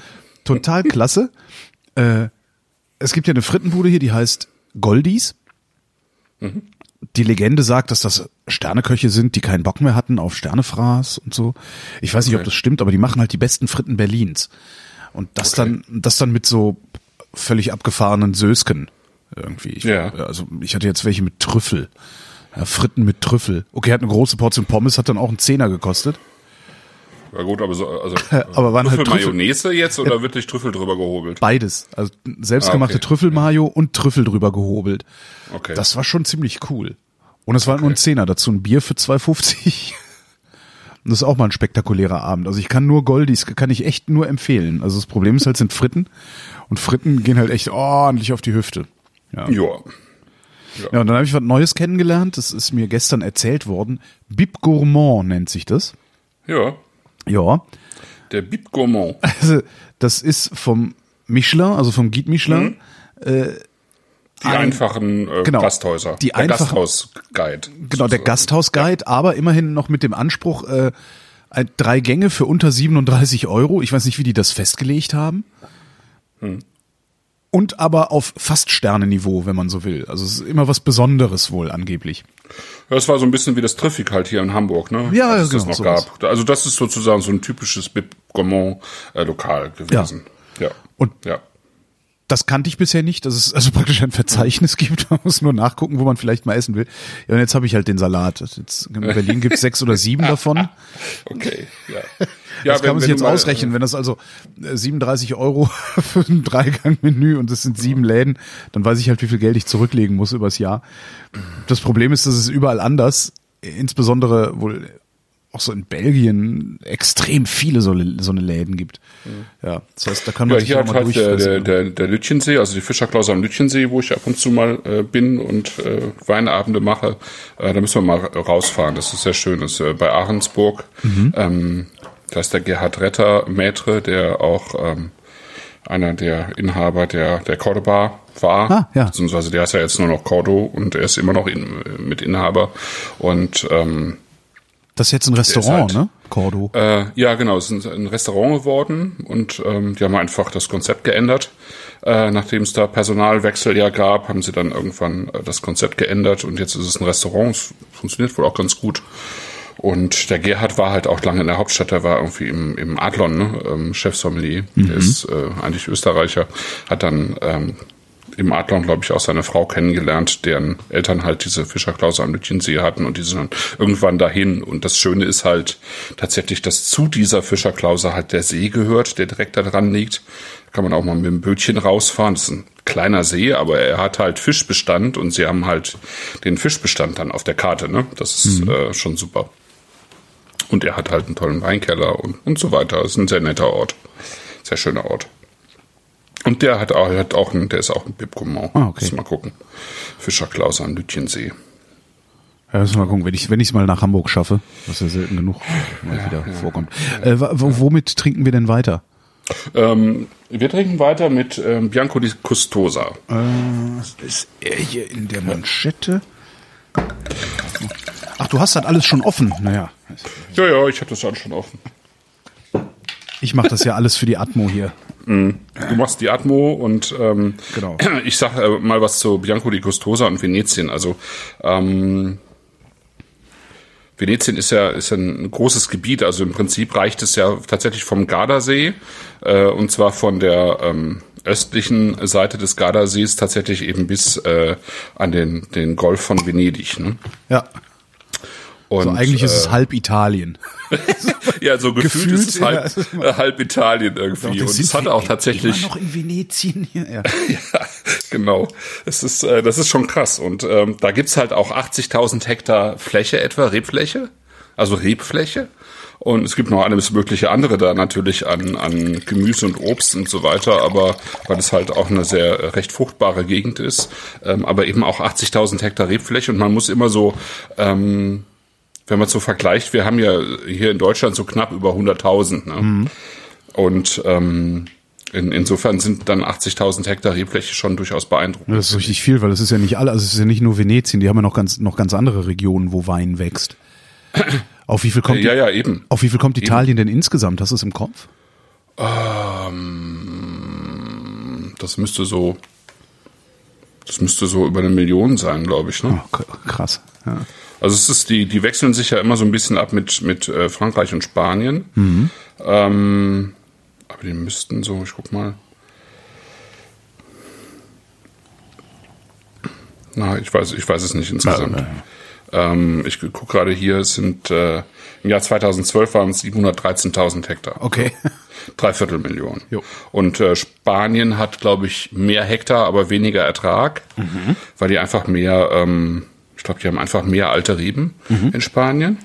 total klasse. Äh, es gibt ja eine Frittenbude hier, die heißt Goldies. Die Legende sagt, dass das Sterneköche sind, die keinen Bock mehr hatten auf Sternefraß und so. Ich weiß nicht, ob Okay. das stimmt, aber die machen halt die besten Fritten Berlins. Und das Okay. dann, das dann mit so völlig abgefahrenen Sösken irgendwie. Ich, Ja. Also ich hatte jetzt welche mit Trüffel. Ja, Fritten mit Trüffel. Okay, hat eine große Portion Pommes, hat dann auch einen Zehner gekostet. Ja gut, aber so, also (laughs) Aber waren halt Trüffel Trüffel- Mayonnaise jetzt oder wirklich Trüffel drüber gehobelt? Beides. Also selbstgemachte Ah, okay. Trüffelmayo und Trüffel drüber gehobelt. Okay. Das war schon ziemlich cool. Und es war nur ein Zehner, dazu ein Bier für 2,50. Und (laughs) das ist auch mal ein spektakulärer Abend. Also ich kann nur Goldies, kann ich echt nur empfehlen. Also das Problem ist halt, sind Fritten. Und Fritten gehen halt echt ordentlich auf die Hüfte. Ja. ja. Ja, und dann habe ich was Neues kennengelernt. Das ist mir gestern erzählt worden. Bib Gourmand nennt sich das. Ja. Ja. Der Bib Gourmand. Also, das ist vom Michelin, also vom Guide Michelin. Die einfachen äh, genau. Gasthäuser. Die der einfachen- Gasthausguide. Genau, der Gasthausguide, aber immerhin noch mit dem Anspruch, äh, ein- drei Gänge für unter 37 Euro. Ich weiß nicht, wie die das festgelegt haben. Und aber auf fast Sterneniveau, wenn man so will. Also es ist immer was Besonderes wohl angeblich. Das war so ein bisschen wie das Triffic halt hier in Hamburg, ne? Ja, Als genau, das noch sowas. gab. Also das ist sozusagen so ein typisches Bib Gourmand äh, Lokal gewesen. Ja. Und ja. Das kannte ich bisher nicht, dass es also (laughs) praktisch ein Verzeichnis gibt. Man muss nur nachgucken, wo man vielleicht mal essen will. Ja, und jetzt habe ich halt den Salat. Jetzt, in (laughs) Berlin gibt es sechs oder sieben davon. (laughs) Okay. Ja. Ja, Das kann man sich jetzt mal- äh, ausrechnen, wenn das also äh, 37 Euro für ein Dreigang-Menü und das sind sieben Läden, dann weiß ich halt, wie viel Geld ich zurücklegen muss übers Jahr. Das Problem ist, dass es überall anders, insbesondere wohl auch so in Belgien, extrem viele so, so eine Läden gibt. Ja, das heißt, da kann man Ja, sich hier auch hat mal halt der, der, der, der Lütchensee, also die Fischerklause am Lütchensee, wo ich ab und zu mal äh, bin und äh, Weinabende mache. Äh, da müssen wir mal rausfahren. Das ist sehr schön. Das ist äh, bei Ahrensburg. Mhm. Ähm, da ist der Gerhard Retter, Maitre, der auch ähm, einer der Inhaber der, der Cordoba war. Ah, ja. Beziehungsweise der ist ja jetzt nur noch Cordo und er ist immer noch in, mit Inhaber. Und ähm, Das ist jetzt ein Restaurant, halt- ne? Cordo. äh, ja, genau, es ist ein Restaurant geworden und ähm, die haben einfach das Konzept geändert. Äh, nachdem es da Personalwechsel ja gab, haben sie dann irgendwann äh, das Konzept geändert und jetzt ist es ein Restaurant. Es funktioniert wohl auch ganz gut. Und der Gerhard war halt auch lange in der Hauptstadt, der war irgendwie im, im Adlon, ne? ähm, Chefsommelier, der ist äh, eigentlich Österreicher, hat dann ähm, im Adlon, glaube ich, auch seine Frau kennengelernt, deren Eltern halt diese Fischerklause am Lütchensee hatten und die sind dann irgendwann dahin. Und das Schöne ist halt tatsächlich, dass zu dieser Fischerklause halt der See gehört, der direkt da dran liegt. Da kann man auch mal mit dem Bötchen rausfahren. Das ist ein kleiner See, aber er hat halt Fischbestand und sie haben halt den Fischbestand dann auf der Karte. Ne? Das ist äh, schon super. Und er hat halt einen tollen Weinkeller und, und so weiter. Das ist ein sehr netter Ort. Sehr schöner Ort. Und der hat auch, hat auch einen, der ist auch ein Gourmand. Ah, okay. Mal gucken. Fischerklaus am Lütchensee. Ja, müssen wir mal gucken, wenn ich wenn ich es mal nach Hamburg schaffe, was ja selten genug mal wieder vorkommt. Äh, womit trinken wir denn weiter? Ähm, wir trinken weiter mit ähm, Bianco di Custosa. Was ist er hier in der Manschette? Ach, du hast das alles schon offen. Naja, Ja, ja, ich hatte das alles schon offen. ich mache das ja alles für die Atmo hier. Du machst die Atmo und ähm, Genau. (clears throat) ich sag äh, mal was zu Bianco di Custosa und Venetien. Also ähm, Venetien ist ja, ist ja ein großes Gebiet, also im Prinzip reicht es ja tatsächlich vom Gardasee äh, und zwar von der ähm, östlichen Seite des Gardasees tatsächlich eben bis äh, an den, den Golf von Venedig. Ne? Ja, Und, so eigentlich ist es äh, halb Italien. (laughs) ja, so gefühlt, gefühlt, ist es halb, ja, es ist äh, halb Italien irgendwie. Und es hat auch tatsächlich immer noch in Venetien hier. Ja. (laughs) Ja, genau. Das ist, äh, das ist schon krass. Und ähm, da gibt's halt auch 80.000 Hektar Fläche etwa, Rebfläche, also Rebfläche. Und es gibt noch alles mögliche andere da natürlich an, an Gemüse und Obst und so weiter, aber weil es halt auch eine sehr äh, recht fruchtbare Gegend ist, ähm, aber eben auch 80.000 Hektar Rebfläche und man muss immer so, ähm, wenn man so vergleicht, wir haben ja hier in Deutschland so knapp über 100.000. Ne? Und ähm, in, insofern sind dann 80.000 Hektar Rebfläche schon durchaus beeindruckend. Das ist richtig viel, weil es ist ja nicht alle, also es ist ja nicht nur Venetien, die haben ja noch ganz, noch ganz andere Regionen, wo Wein wächst. (clears throat) Auf wie viel kommt, Ja, ja, eben. auf wie viel kommt Italien denn insgesamt? Hast du es im Kopf? Ähm, das müsste so, das müsste so über eine Million sein, glaube ich. Ne? Oh, krass. Ja. Also es ist die, die wechseln sich ja immer so ein bisschen ab mit mit äh, Frankreich und Spanien. Mhm. Ähm, aber die müssten so, ich guck mal. Na, ich weiß, ich weiß es nicht insgesamt. Ja, Ähm, ich gucke gerade hier, es sind äh, im Jahr 2012 waren es 713.000 Hektar. Okay. (laughs) Dreiviertel Millionen. Jo. Und äh, Spanien hat, glaube ich, mehr Hektar, aber weniger Ertrag, Mhm. weil die einfach mehr, ähm, glaube, die haben einfach mehr alte Reben Mhm. in Spanien.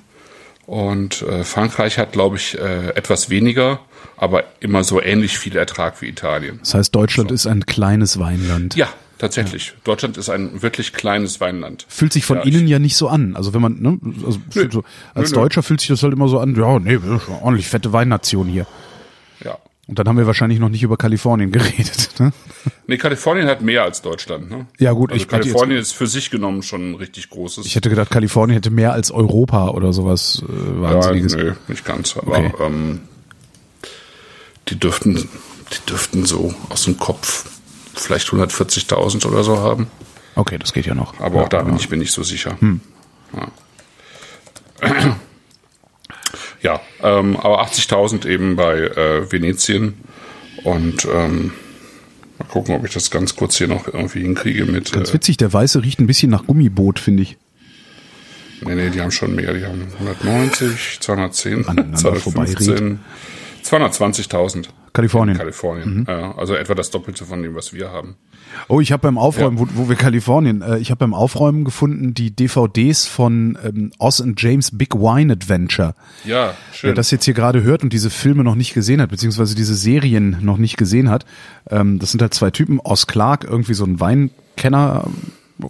Und äh, Frankreich hat, glaube ich, äh, etwas weniger, aber immer so ähnlich viel Ertrag wie Italien. Das heißt, Deutschland ist ein kleines Weinland. Ja, tatsächlich. Deutschland ist ein wirklich kleines Weinland. Fühlt sich von Ja, innen ich- ja nicht so an. Also wenn man, ne, also so, als Nö, nö. Deutscher fühlt sich das halt immer so an, ja, nee, wir sind schon ordentlich fette Weinnation hier. Ja. Und dann haben wir wahrscheinlich noch nicht über Kalifornien (laughs) geredet. Ne? Nee, Kalifornien hat mehr als Deutschland. Ne? Ja, gut, also ich Kalifornien ist für sich genommen schon ein richtig großes. Ich hätte gedacht, Kalifornien hätte mehr als Europa oder sowas äh, Ja, Wahnsinniges. nö, nicht ganz. Aber Okay. ähm, die dürften, die dürften so aus dem Kopf vielleicht 140.000 oder so haben. Okay, das geht ja noch. Aber auch da bin ich mir nicht so sicher. Hm. Ja, ja ähm, aber 80.000 eben bei äh, Venetien und ähm, mal gucken, ob ich das ganz kurz hier noch irgendwie hinkriege mit. Ganz witzig, der Weiße riecht ein bisschen nach Gummiboot, finde ich. Nee, nee, die haben schon mehr. Die haben 190, 210, Aneinander 215, 220.000. Kalifornien. Kalifornien. Ja, also etwa das Doppelte von dem, was wir haben. Oh, ich habe beim Aufräumen, wo, wo wir Kalifornien, äh, ich habe beim Aufräumen gefunden die DVDs von ähm, Oz and James Big Wine Adventure. Ja, schön. Wer das jetzt hier gerade hört und diese Filme noch nicht gesehen hat, beziehungsweise diese Serien noch nicht gesehen hat, ähm, das sind halt zwei Typen, Oz Clark, irgendwie so ein Weinkenner,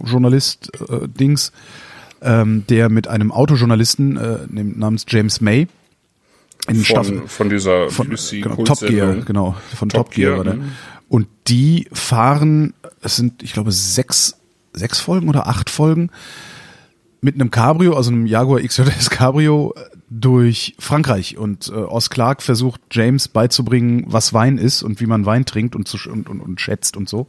Journalist, äh, Dings, ähm, der mit einem Autojournalisten äh, namens James May in Staffel von, von dieser von genau, Top Gear, genau, von Top Top, Gear, Gear, war der. mhm. Und die fahren, es sind, ich glaube, sechs, sechs Folgen oder acht Folgen mit einem Cabrio, also einem Jaguar XJS Cabrio durch Frankreich und äh, Oz Clark versucht James beizubringen, was Wein ist und wie man Wein trinkt und, zu, und, und, und schätzt und so.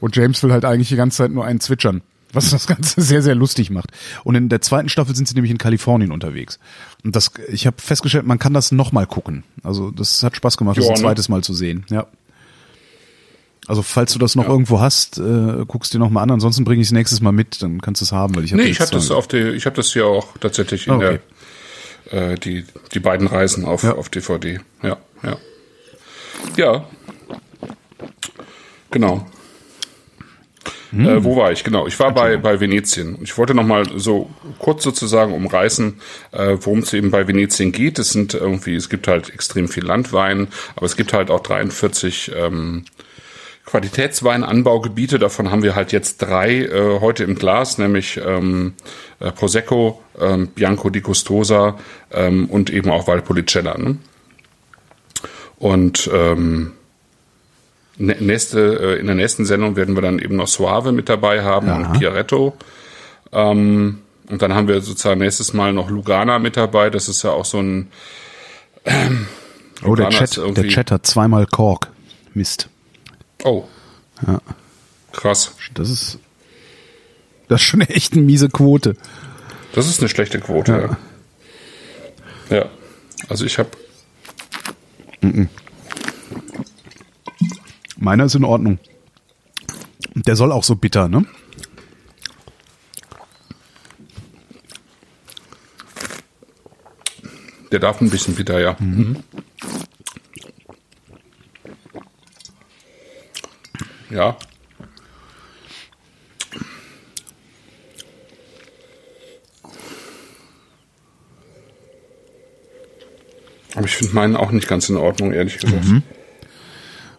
Und James will halt eigentlich die ganze Zeit nur einen zwitschern, was das Ganze (laughs) sehr, sehr lustig macht. Und in der zweiten Staffel sind sie nämlich in Kalifornien unterwegs. Und das, ich habe festgestellt, man kann das nochmal gucken. Also das hat Spaß gemacht, das Ja, ein ne? zweites Mal zu sehen. Ja. Also falls du das noch Ja. irgendwo hast, äh, guckst dir noch mal an. Ansonsten bringe ich es nächstes Mal mit, dann kannst du es haben, weil ich hab Nee, ich habe das auf die, ich habe das hier auch tatsächlich in okay. der äh, die die beiden Reisen auf Ja. auf DVD. Ja, ja. Ja. Genau. Hm. Äh, wo war ich? Genau, ich war bei, bei Venetien. Ich wollte noch mal so kurz sozusagen umreißen, äh, worum es eben bei Venetien geht. Es sind irgendwie, es gibt halt extrem viel Landwein, aber es gibt halt auch 43 ähm, Qualitätsweinanbaugebiete. Davon haben wir halt jetzt drei äh, heute im Glas, nämlich ähm, äh, Prosecco, ähm, Bianco di Custosa ähm, und eben auch Valpolicella. Ne? Und ähm, nächste, äh, in der nächsten Sendung werden wir dann eben noch Suave mit dabei haben Ja. und Chiaretto. Ähm, und dann haben wir sozusagen nächstes Mal noch Lugana mit dabei. Das ist ja auch so ein Oh, der Chat, der Chat hat zweimal Kork. Mist. Oh. Ja. Krass. Das ist, das ist schon echt eine miese Quote. Das ist eine schlechte Quote. Ja. ja. Also ich habe Meiner ist in Ordnung. Der soll auch so bitter, ne? Der darf ein bisschen bitter, ja. Mhm. Ja. Aber ich finde meinen auch nicht ganz in Ordnung, ehrlich gesagt.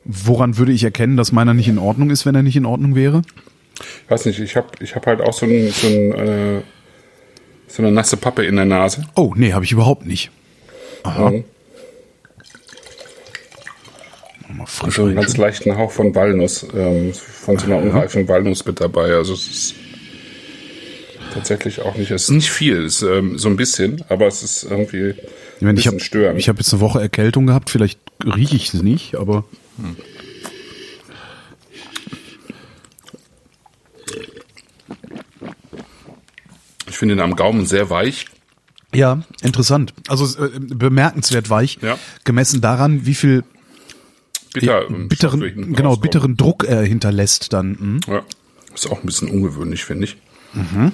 Woran würde ich erkennen, dass meiner nicht in Ordnung ist, wenn er nicht in Ordnung wäre? Ich weiß nicht, ich habe ich hab halt auch so, ein, so, ein, äh, so eine nasse Pappe in der Nase. Oh, nee, habe ich überhaupt nicht. Aha. Mhm. Mal frisch So einen ganz leichten Hauch von Walnuss, ähm, von so einer unreifen Walnuss mit dabei. Also es ist tatsächlich auch nicht, es ist nicht viel, es ist ähm, so ein bisschen, aber es ist irgendwie Ich, ein meine, ich bisschen habe störend. ich hab jetzt eine Woche Erkältung gehabt, vielleicht rieche ich es nicht, aber ich finde ihn am Gaumen sehr weich. ja, interessant. Also äh, bemerkenswert weich, Ja. gemessen daran, wie viel Bitter, ähm, bitteren, genau, bitteren Druck er hinterlässt dann. Hm? Ja, ist auch ein bisschen ungewöhnlich, finde ich. Mhm.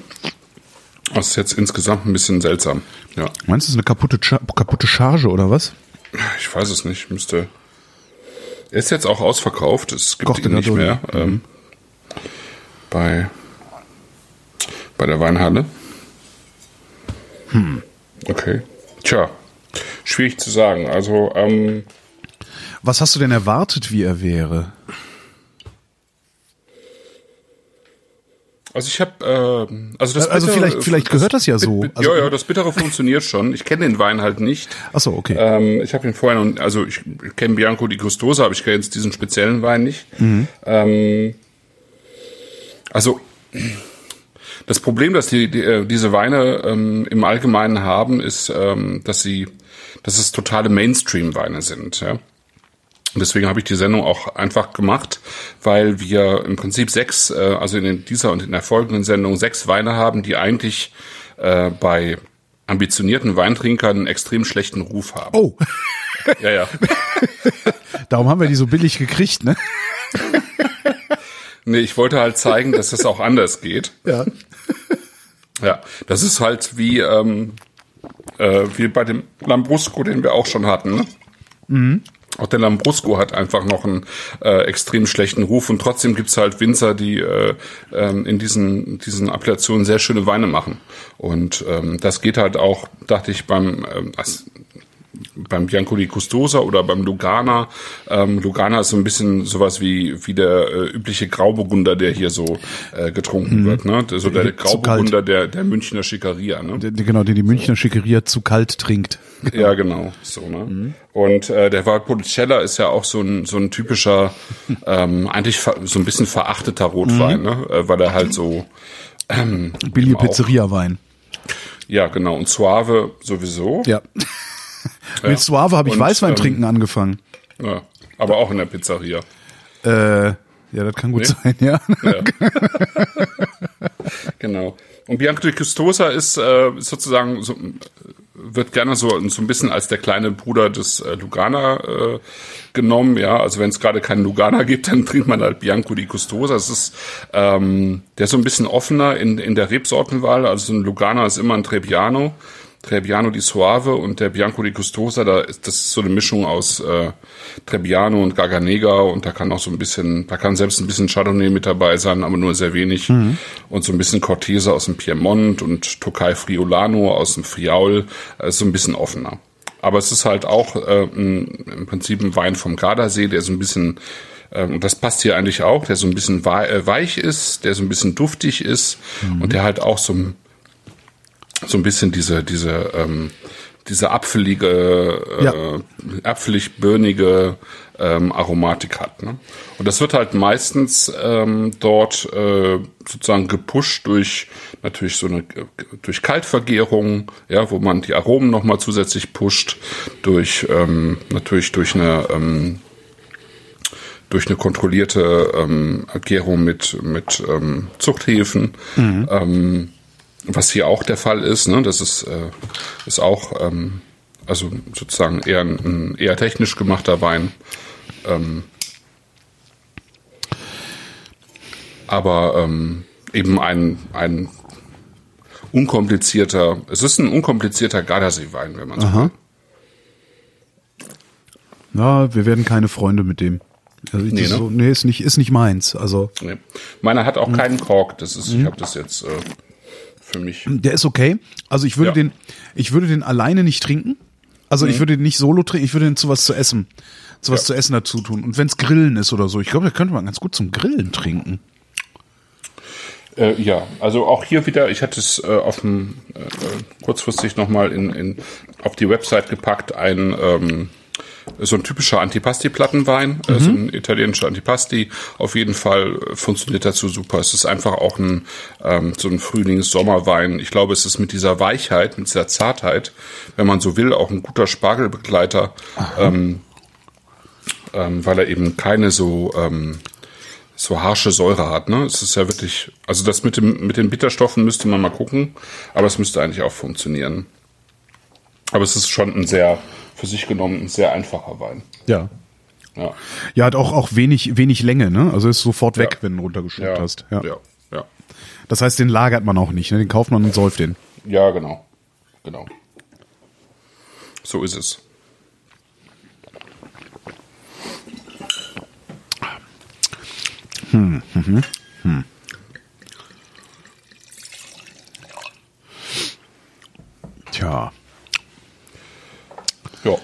Das ist jetzt insgesamt ein bisschen seltsam. Ja, Meinst du, es ist eine kaputte, Cha kaputte Charge oder was? ich weiß es nicht, müsste. Ist jetzt auch ausverkauft, es gibt Kochte ihn nicht mehr. Ähm, bei, bei der Weinhalle. Hm. Okay. Tja, schwierig zu sagen. Also, ähm, Was hast du denn erwartet, wie er wäre? Also ich habe, äh, also das Also Bittere- vielleicht- vielleicht gehört das ja so. Bit- Also- ja, ja, das Bittere funktioniert schon. Ich kenne den Wein halt nicht. Ach so, okay. Ähm, ich habe ihn vorher noch, also ich kenne Bianco di Gustosa, aber ich kenne jetzt diesen speziellen Wein nicht. Mhm. Ähm, also das Problem, das die, die, äh, diese Weine ähm, im Allgemeinen haben, ist, ähm, dass sie, dass es totale Mainstream-Weine sind. Ja? Deswegen habe ich die Sendung auch einfach gemacht, weil wir im Prinzip sechs, äh, also in dieser und in der folgenden Sendung sechs Weine haben, die eigentlich äh, bei ambitionierten Weintrinkern einen extrem schlechten Ruf haben. Oh, Ja, ja. (laughs) darum haben wir die so billig gekriegt, ne? Nee, ich wollte halt zeigen, dass das auch anders geht. Ja. Ja, das ist halt wie, ähm, äh, wie bei dem Lambrusco, den wir auch schon hatten. Ne? Mhm. Auch der Lambrusco hat einfach noch einen äh, extrem schlechten Ruf und trotzdem gibt's halt Winzer, die äh, ähm, in diesen, diesen Appellationen sehr schöne Weine machen. Und ähm, das geht halt auch, dachte ich, beim ähm, beim Bianco di Custosa oder beim Lugana. Ähm, Lugana ist so ein bisschen sowas wie, wie der äh, übliche Grauburgunder, der hier so äh, getrunken wird. Ne? So der Zu Grauburgunder der, der Münchner Schickeria. Ne? Der- der- Genau, den die Münchner Schickeria zu kalt trinkt. (laughs) Ja, genau. So, ne? Und äh, der Valpolicella ist ja auch so ein, so ein typischer, ähm, eigentlich so ein bisschen verachteter Rotwein, ne? Äh, weil er halt so ähm, Billige Pizzeria-Wein. Ja, genau. Und Suave sowieso. Ja. Mit Suave habe ich Und, Weißwein ähm, trinken angefangen. Ja, aber auch in der Pizzeria. Äh, ja, das kann gut Nee? sein, ja. (laughs) Genau. Und Bianco di Custosa ist äh, sozusagen so, wird gerne so, so ein bisschen als der kleine Bruder des äh, Lugana äh, genommen. Ja, also wenn es gerade keinen Lugana (laughs) gibt, dann trinkt man halt Bianco di Custosa. Es ist ähm, der ist so ein bisschen offener in in der Rebsortenwahl. Also ein Lugana ist immer ein Trebbiano. Trebbiano di Suave und der Bianco di Custosa, da ist das ist so eine Mischung aus äh, Trebbiano und Garganega und da kann auch so ein bisschen, da kann selbst ein bisschen Chardonnay mit dabei sein, aber nur sehr wenig. Und so ein bisschen Cortese aus dem Piemont und Tokai Friulano aus dem Friaul, äh, ist so ein bisschen offener. Aber es ist halt auch äh, ein, im Prinzip ein Wein vom Gardasee, der so ein bisschen ähm, und das passt hier eigentlich auch, der so ein bisschen äh, weich ist, der so ein bisschen duftig ist und der halt auch so ein so ein bisschen diese diese ähm, diese apfelige, äh, Ja. apfelig börnige ähm, Aromatik hat. Ne? Und das wird halt meistens ähm, dort äh, sozusagen gepusht durch natürlich so eine durch Kaltvergärung, ja, wo man die Aromen noch mal zusätzlich pusht, durch ähm, natürlich durch eine ähm, durch eine kontrollierte ähm, Gärung mit mit ähm, Zuchthäfen. Ähm, was hier auch der Fall ist, ne, das ist, äh, ist auch ähm, also sozusagen eher ein, eher technisch gemachter Wein. Ähm, aber ähm, eben ein, ein unkomplizierter, es ist ein unkomplizierter Gardasee-Wein, wenn man so will. Na, wir werden keine Freunde mit dem. Also Nee, ne? so, nee, ist nicht, ist nicht meins. Also, Nee. Meiner hat auch keinen Kork, das ist, ich habe das jetzt äh, für mich. der ist okay. Also ich würde Ja. den, ich würde den alleine nicht trinken. Also ich würde den nicht solo trinken, ich würde den zu was zu essen, zu was Ja. zu essen dazu tun. Und wenn's Grillen ist oder so, ich glaube, da könnte man ganz gut zum Grillen trinken. Äh, ja, also auch hier wieder, ich hatte es äh, auf dem äh, äh, kurzfristig nochmal in, in, auf die Website gepackt, ein ähm, so ein typischer Antipasti-Plattenwein, äh, so ein italienischer Antipasti. Auf jeden Fall äh, funktioniert dazu super. Es ist einfach auch ein ähm, so ein Frühlings-Sommerwein. Ich glaube, es ist mit dieser Weichheit, mit dieser Zartheit, wenn man so will, auch ein guter Spargelbegleiter, ähm, ähm, weil er eben keine so ähm, so harsche Säure hat, ne? Es ist ja wirklich, also das mit dem mit den Bitterstoffen müsste man mal gucken, aber es müsste eigentlich auch funktionieren. Aber es ist schon ein sehr für sich genommen ein sehr einfacher Wein. Ja. Ja. Ja, hat auch, auch wenig, wenig Länge, ne? Also ist sofort weg, Ja. wenn du runtergeschluckt Ja, hast. ja, Ja. ja, Das heißt, den lagert man auch nicht, ne? Den kauft man und säuft den. ja, genau, genau. So ist es. Tja. Ja.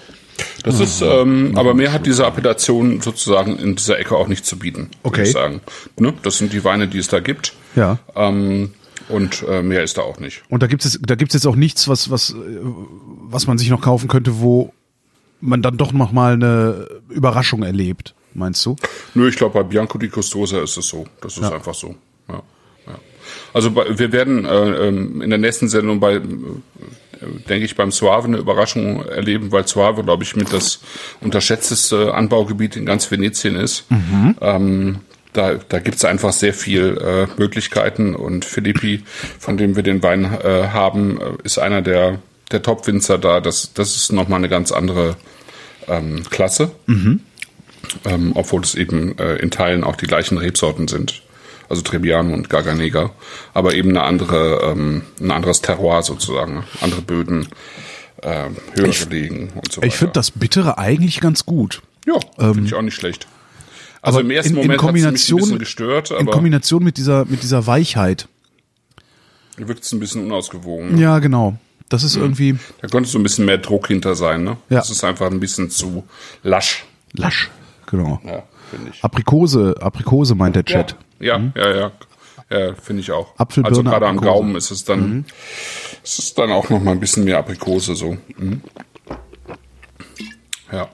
Das ist, ähm, aber mehr hat diese Appellation sozusagen in dieser Ecke auch nicht zu bieten, würde Okay. ich sagen. Ne? Das sind die Weine, die es da gibt. Ja. Ähm, und äh, mehr ist da auch nicht. Und da gibt es, da gibt's jetzt auch nichts, was, was, äh, was man sich noch kaufen könnte, wo man dann doch noch mal eine Überraschung erlebt, meinst du? Nö, ich glaube, bei Bianco di Custosa ist es so. Das ist einfach so. Ja, ja. Also bei, wir werden äh, ähm, in der nächsten Sendung bei, äh, denke ich, beim Suave eine Überraschung erleben, weil Suave, glaube ich, mit das unterschätzteste Anbaugebiet in ganz Venetien ist. Ähm, da, da gibt's einfach sehr viel äh, Möglichkeiten und Philippi, von dem wir den Wein äh, haben, äh, ist einer der, der Top-Winzer da. Das, das ist nochmal eine ganz andere ähm, Klasse, mhm. ähm, obwohl es eben äh, in Teilen auch die gleichen Rebsorten sind. Also Trebbiano und Garganega, aber eben eine andere, ähm, ein anderes Terroir sozusagen, ne? andere Böden, äh, höher Ich- gelegen und so weiter. Ich finde das Bittere eigentlich ganz gut. ja, finde ich auch nicht schlecht. Also aber im ersten in- in Moment es mich ein Kombination bisschen mit- gestört, In aber Kombination mit dieser, mit dieser Weichheit. wirkt es ein bisschen unausgewogen. Ne? Ja, genau. Das ist irgendwie Da könnte so ein bisschen mehr Druck hinter sein. Ne? Ja. Das ist einfach ein bisschen zu lasch, lasch. Genau. ja, finde ich. Aprikose, Aprikose meint der Chat. Ja, ja, ja. Ja, finde ich auch. Apfel, also gerade am. Gaumen ist es dann, ist es dann auch noch mal ein bisschen mehr Aprikose so. Mhm. Ja.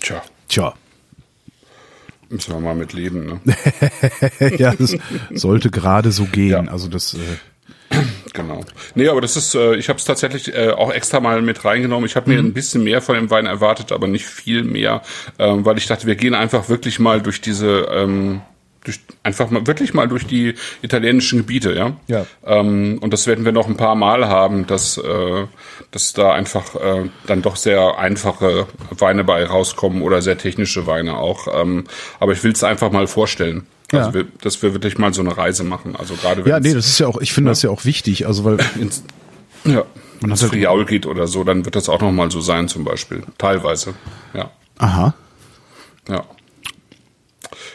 Tja, Tja. müssen wir mal mit leben. Ne? (laughs) ja, das sollte gerade so gehen. Ja. Also das, äh, (clears throat) Genau. Nee, aber das ist, äh, ich habe es tatsächlich äh, auch extra mal mit reingenommen. Ich habe mir ein bisschen mehr von dem Wein erwartet, aber nicht viel mehr, ähm, weil ich dachte, wir gehen einfach wirklich mal durch diese, ähm, durch, einfach mal wirklich mal durch die italienischen Gebiete, ja. Ja. Ähm, und das werden wir noch ein paar Mal haben, dass, äh, dass da einfach äh, dann doch sehr einfache Weine bei rauskommen oder sehr technische Weine auch. Ähm, aber ich will es einfach mal vorstellen. Ja. Also wir, dass wir wirklich mal so eine Reise machen. Also gerade wenn ja, nee, das ist ja auch, ich finde das ja auch wichtig. Also weil, ins, ja, wenn es Friaul geht oder so, dann wird das auch noch mal so sein zum Beispiel. Teilweise, ja, aha. ja.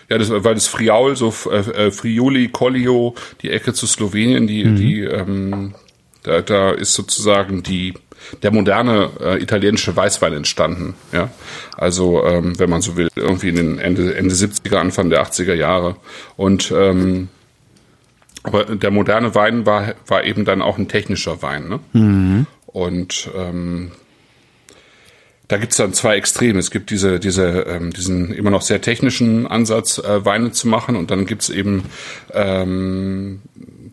Ja, das, weil das Friaul, so äh, äh, Friuli, Collio, die Ecke zu Slowenien, die, Mhm. die, ähm, da, da ist sozusagen die der moderne äh, italienische Weißwein entstanden. Ja, also ähm, wenn man so will, irgendwie in den Ende Ende 70er, Anfang der 80er Jahre und ähm, aber der moderne Wein war, war eben dann auch ein technischer Wein. Ne? Und ähm, da gibt's dann zwei Extreme. Es gibt diese, diese, ähm, diesen immer noch sehr technischen Ansatz, äh, Weine zu machen. Und dann gibt's eben ähm,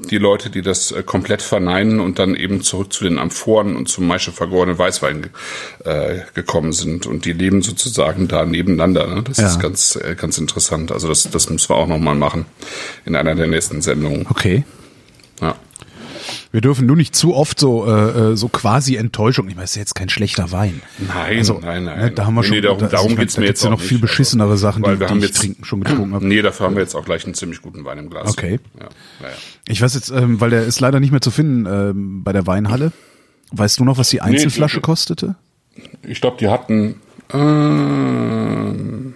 die Leute, die das äh, komplett verneinen und dann eben zurück zu den Amphoren und zum Maische vergorenen Weißwein äh, gekommen sind. Und die leben sozusagen da nebeneinander. Ne? Das Ja. ist ganz, äh, ganz interessant. Also das, das müssen wir auch nochmal machen in einer der nächsten Sendungen. Okay. Ja. Wir dürfen nur nicht zu oft so äh, äh, so quasi Enttäuschung. Ich meine, es ist jetzt kein schlechter Wein. Nein, Also, nein, nein. ne, da haben wir Nee, schon- nee, darum, da- also darum meine, geht's da mir gibt's jetzt ja noch viel nicht. beschissenere Sachen, weil die- wir die haben ich jetzt, trinken- schon getrunken habe. Nee, dafür haben wir jetzt auch gleich einen ziemlich guten Wein im Glas. Okay. Ja, ja, ja. Ich weiß jetzt, ähm, weil der ist leider nicht mehr zu finden ähm, bei der Weinhalle. Weißt du noch, was die Einzelflasche die- kostete? Ich glaube, die hatten ähm,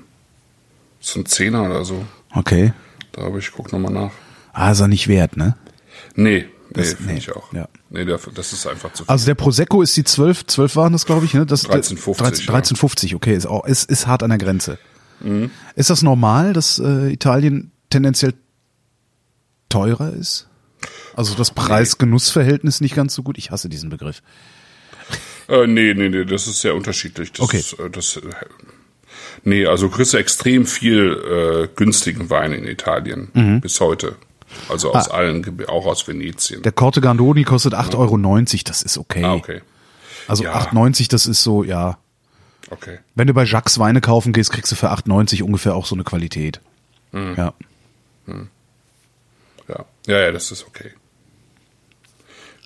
so ein Zehner oder so. Okay. Da habe ich, guck nochmal nach. Ah, ist er nicht wert, ne? Nee, nee, Das- finde nee, ich auch. ja. Nee, das ist einfach zu viel. Also der Prosecco ist die 12, 12 waren das, glaube ich, ne? Das, 13,50, 13, ja. 13,50, okay, ist, auch, ist, ist hart an der Grenze. Mhm. Ist das normal, dass äh, Italien tendenziell teurer ist? Also das Preis-Genuss-Verhältnis nicht ganz so gut? Ich hasse diesen Begriff. Äh, nee, nee, nee, das ist sehr unterschiedlich. Das Okay. Ist, äh, das, äh, nee, also kriegst du extrem viel äh, günstigen Wein in Italien Mhm. bis heute. Also aus Ah. allen, auch aus Venetien. Der Corte Gandoni kostet 8,90 Euro, das ist okay. ah, okay. Also Ja. 8,90, das ist so, ja. Okay. Wenn du bei Jacques Weine kaufen gehst, kriegst du für 8,90 ungefähr auch so eine Qualität. Mhm. Ja. Ja. ja, ja, das ist okay.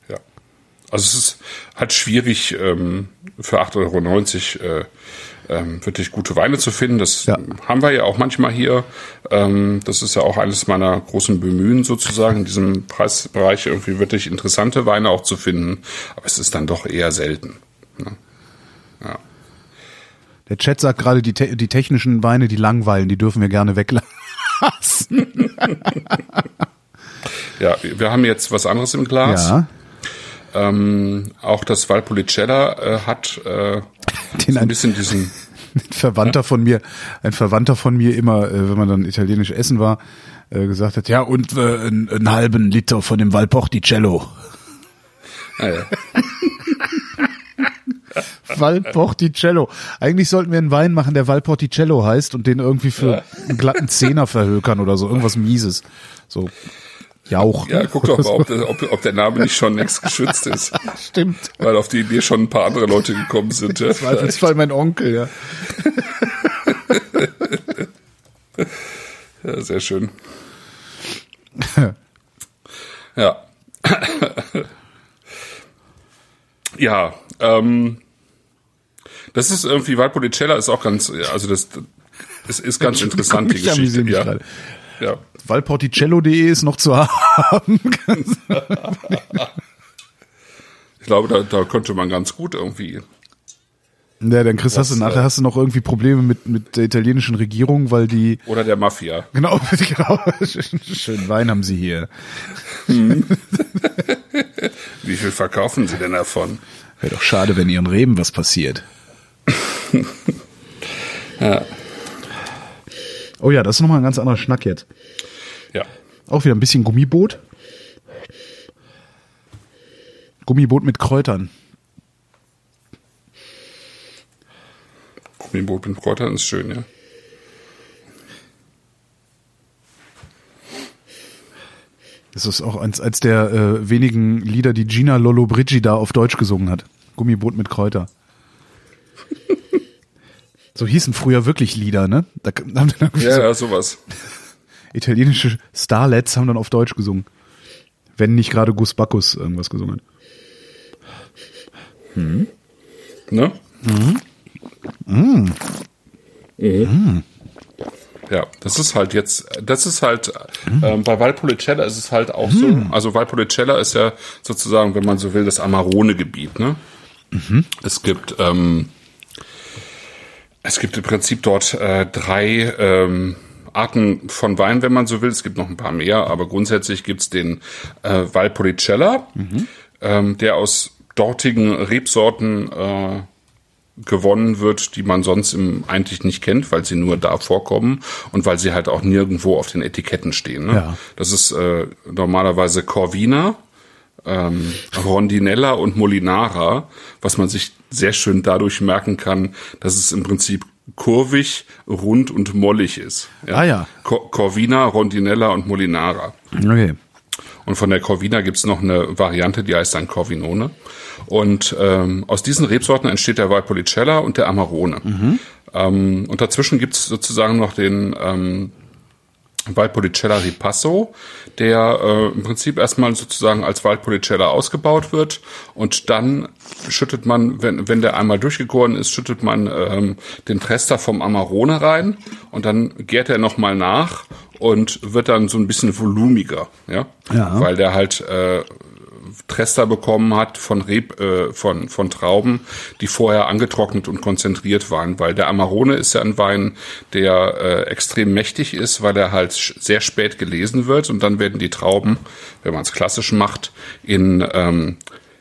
Ja. Also es ist halt schwierig, ähm, für 8,90 Euro äh, ähm, wirklich gute Weine zu finden. Das Ja. haben wir ja auch manchmal hier. Ähm, das ist ja auch eines meiner großen Bemühen sozusagen, in diesem Preisbereich irgendwie wirklich interessante Weine auch zu finden. Aber es ist dann doch eher selten. Ne? Ja. Der Chat sagt gerade, die, te die technischen Weine, die langweilen, die dürfen wir gerne weglassen. (laughs) ja, wir haben jetzt was anderes im Glas. Ja. Ähm, auch das Valpolicella äh, hat äh, Den so ein- bisschen diesen (laughs) Ein Verwandter von mir, ein Verwandter von mir immer, äh, wenn man dann italienisch essen war, äh, gesagt hat, ja, und äh, einen, einen halben Liter von dem Valporticello. Ah, ja. (laughs) Valporticello. Eigentlich sollten wir einen Wein machen, der Valporticello heißt und den irgendwie für einen glatten Zehner verhökern oder so, irgendwas Mieses. So Jauch. Ja, guck doch mal, ob, der- ob, ob der Name nicht schon längst geschützt ist. (laughs) Stimmt. Weil auf die Idee schon ein paar andere Leute gekommen sind. Ja. Zweifelsfall mein Onkel, ja. (laughs) Ja, sehr schön. (laughs) ja. ja, ähm, das ist irgendwie, Valpolicella ist auch ganz, also das, es ist ganz interessant, die Geschichte. Ja. Ja. Valporticello.de ist noch zu haben. Ich glaube, da, da könnte man ganz gut irgendwie. ja, dann Chris, hast du nachher äh, hast du noch irgendwie Probleme mit, mit der italienischen Regierung, weil die, Oder der Mafia. genau, (laughs) genau, schön Wein haben sie hier. Wie viel verkaufen sie denn davon? Wäre doch schade, wenn ihren Reben was passiert. Ja. Oh ja, das ist nochmal ein ganz anderer Schnack jetzt. Ja. Auch wieder ein bisschen Gummiboot. Gummiboot mit Kräutern. Gummiboot mit Kräutern ist schön, ja. Das ist auch eins, eins der äh, wenigen Lieder, die Gina Lollobrigida auf Deutsch gesungen hat. Gummiboot mit Kräuter. So hießen früher wirklich Lieder, ne? Da haben dann Ja, so ja, sowas. italienische Starlets haben dann auf Deutsch gesungen. Wenn nicht gerade Gus Bacchus irgendwas gesungen hat. Ne? Mhm. Ja, das ist halt jetzt, das ist halt, ähm, bei Valpolicella ist es halt auch so, also Valpolicella ist ja sozusagen, wenn man so will, das Amarone-Gebiet, ne? Es gibt, ähm, es gibt im Prinzip dort äh, drei ähm, Arten von Wein, wenn man so will. Es gibt noch ein paar mehr, aber grundsätzlich gibt's den äh, Valpolicella, ähm, der aus dortigen Rebsorten äh, gewonnen wird, die man sonst im, eigentlich nicht kennt, weil sie nur da vorkommen und weil sie halt auch nirgendwo auf den Etiketten stehen. Ne? Ja. Das ist äh, normalerweise Corvina, ähm, Rondinella und Molinara, was man sich sehr schön dadurch merken kann, dass es im Prinzip kurvig, rund und mollig ist. Ah ja. Cor Corvina, Rondinella und Molinara. Okay. Und von der Corvina gibt's noch eine Variante, die heißt dann Corvinone. Und ähm, aus diesen Rebsorten entsteht der Valpolicella und der Amarone. Ähm, und dazwischen gibt's sozusagen noch den ähm, Valpolicella Ripasso, der äh, im Prinzip erstmal sozusagen als Valpolicella ausgebaut wird. Und dann schüttet man, wenn, wenn der einmal durchgegoren ist, schüttet man ähm, den Trester vom Amarone rein. Und dann gärt er nochmal nach und wird dann so ein bisschen volumiger, ja, Ja. weil der halt äh, Trester bekommen hat von Reb, äh, von von Trauben, die vorher angetrocknet und konzentriert waren, weil der Amarone ist ja ein Wein, der äh, extrem mächtig ist, weil er halt sehr spät gelesen wird. Und dann werden die Trauben, wenn man es klassisch macht, in ähm,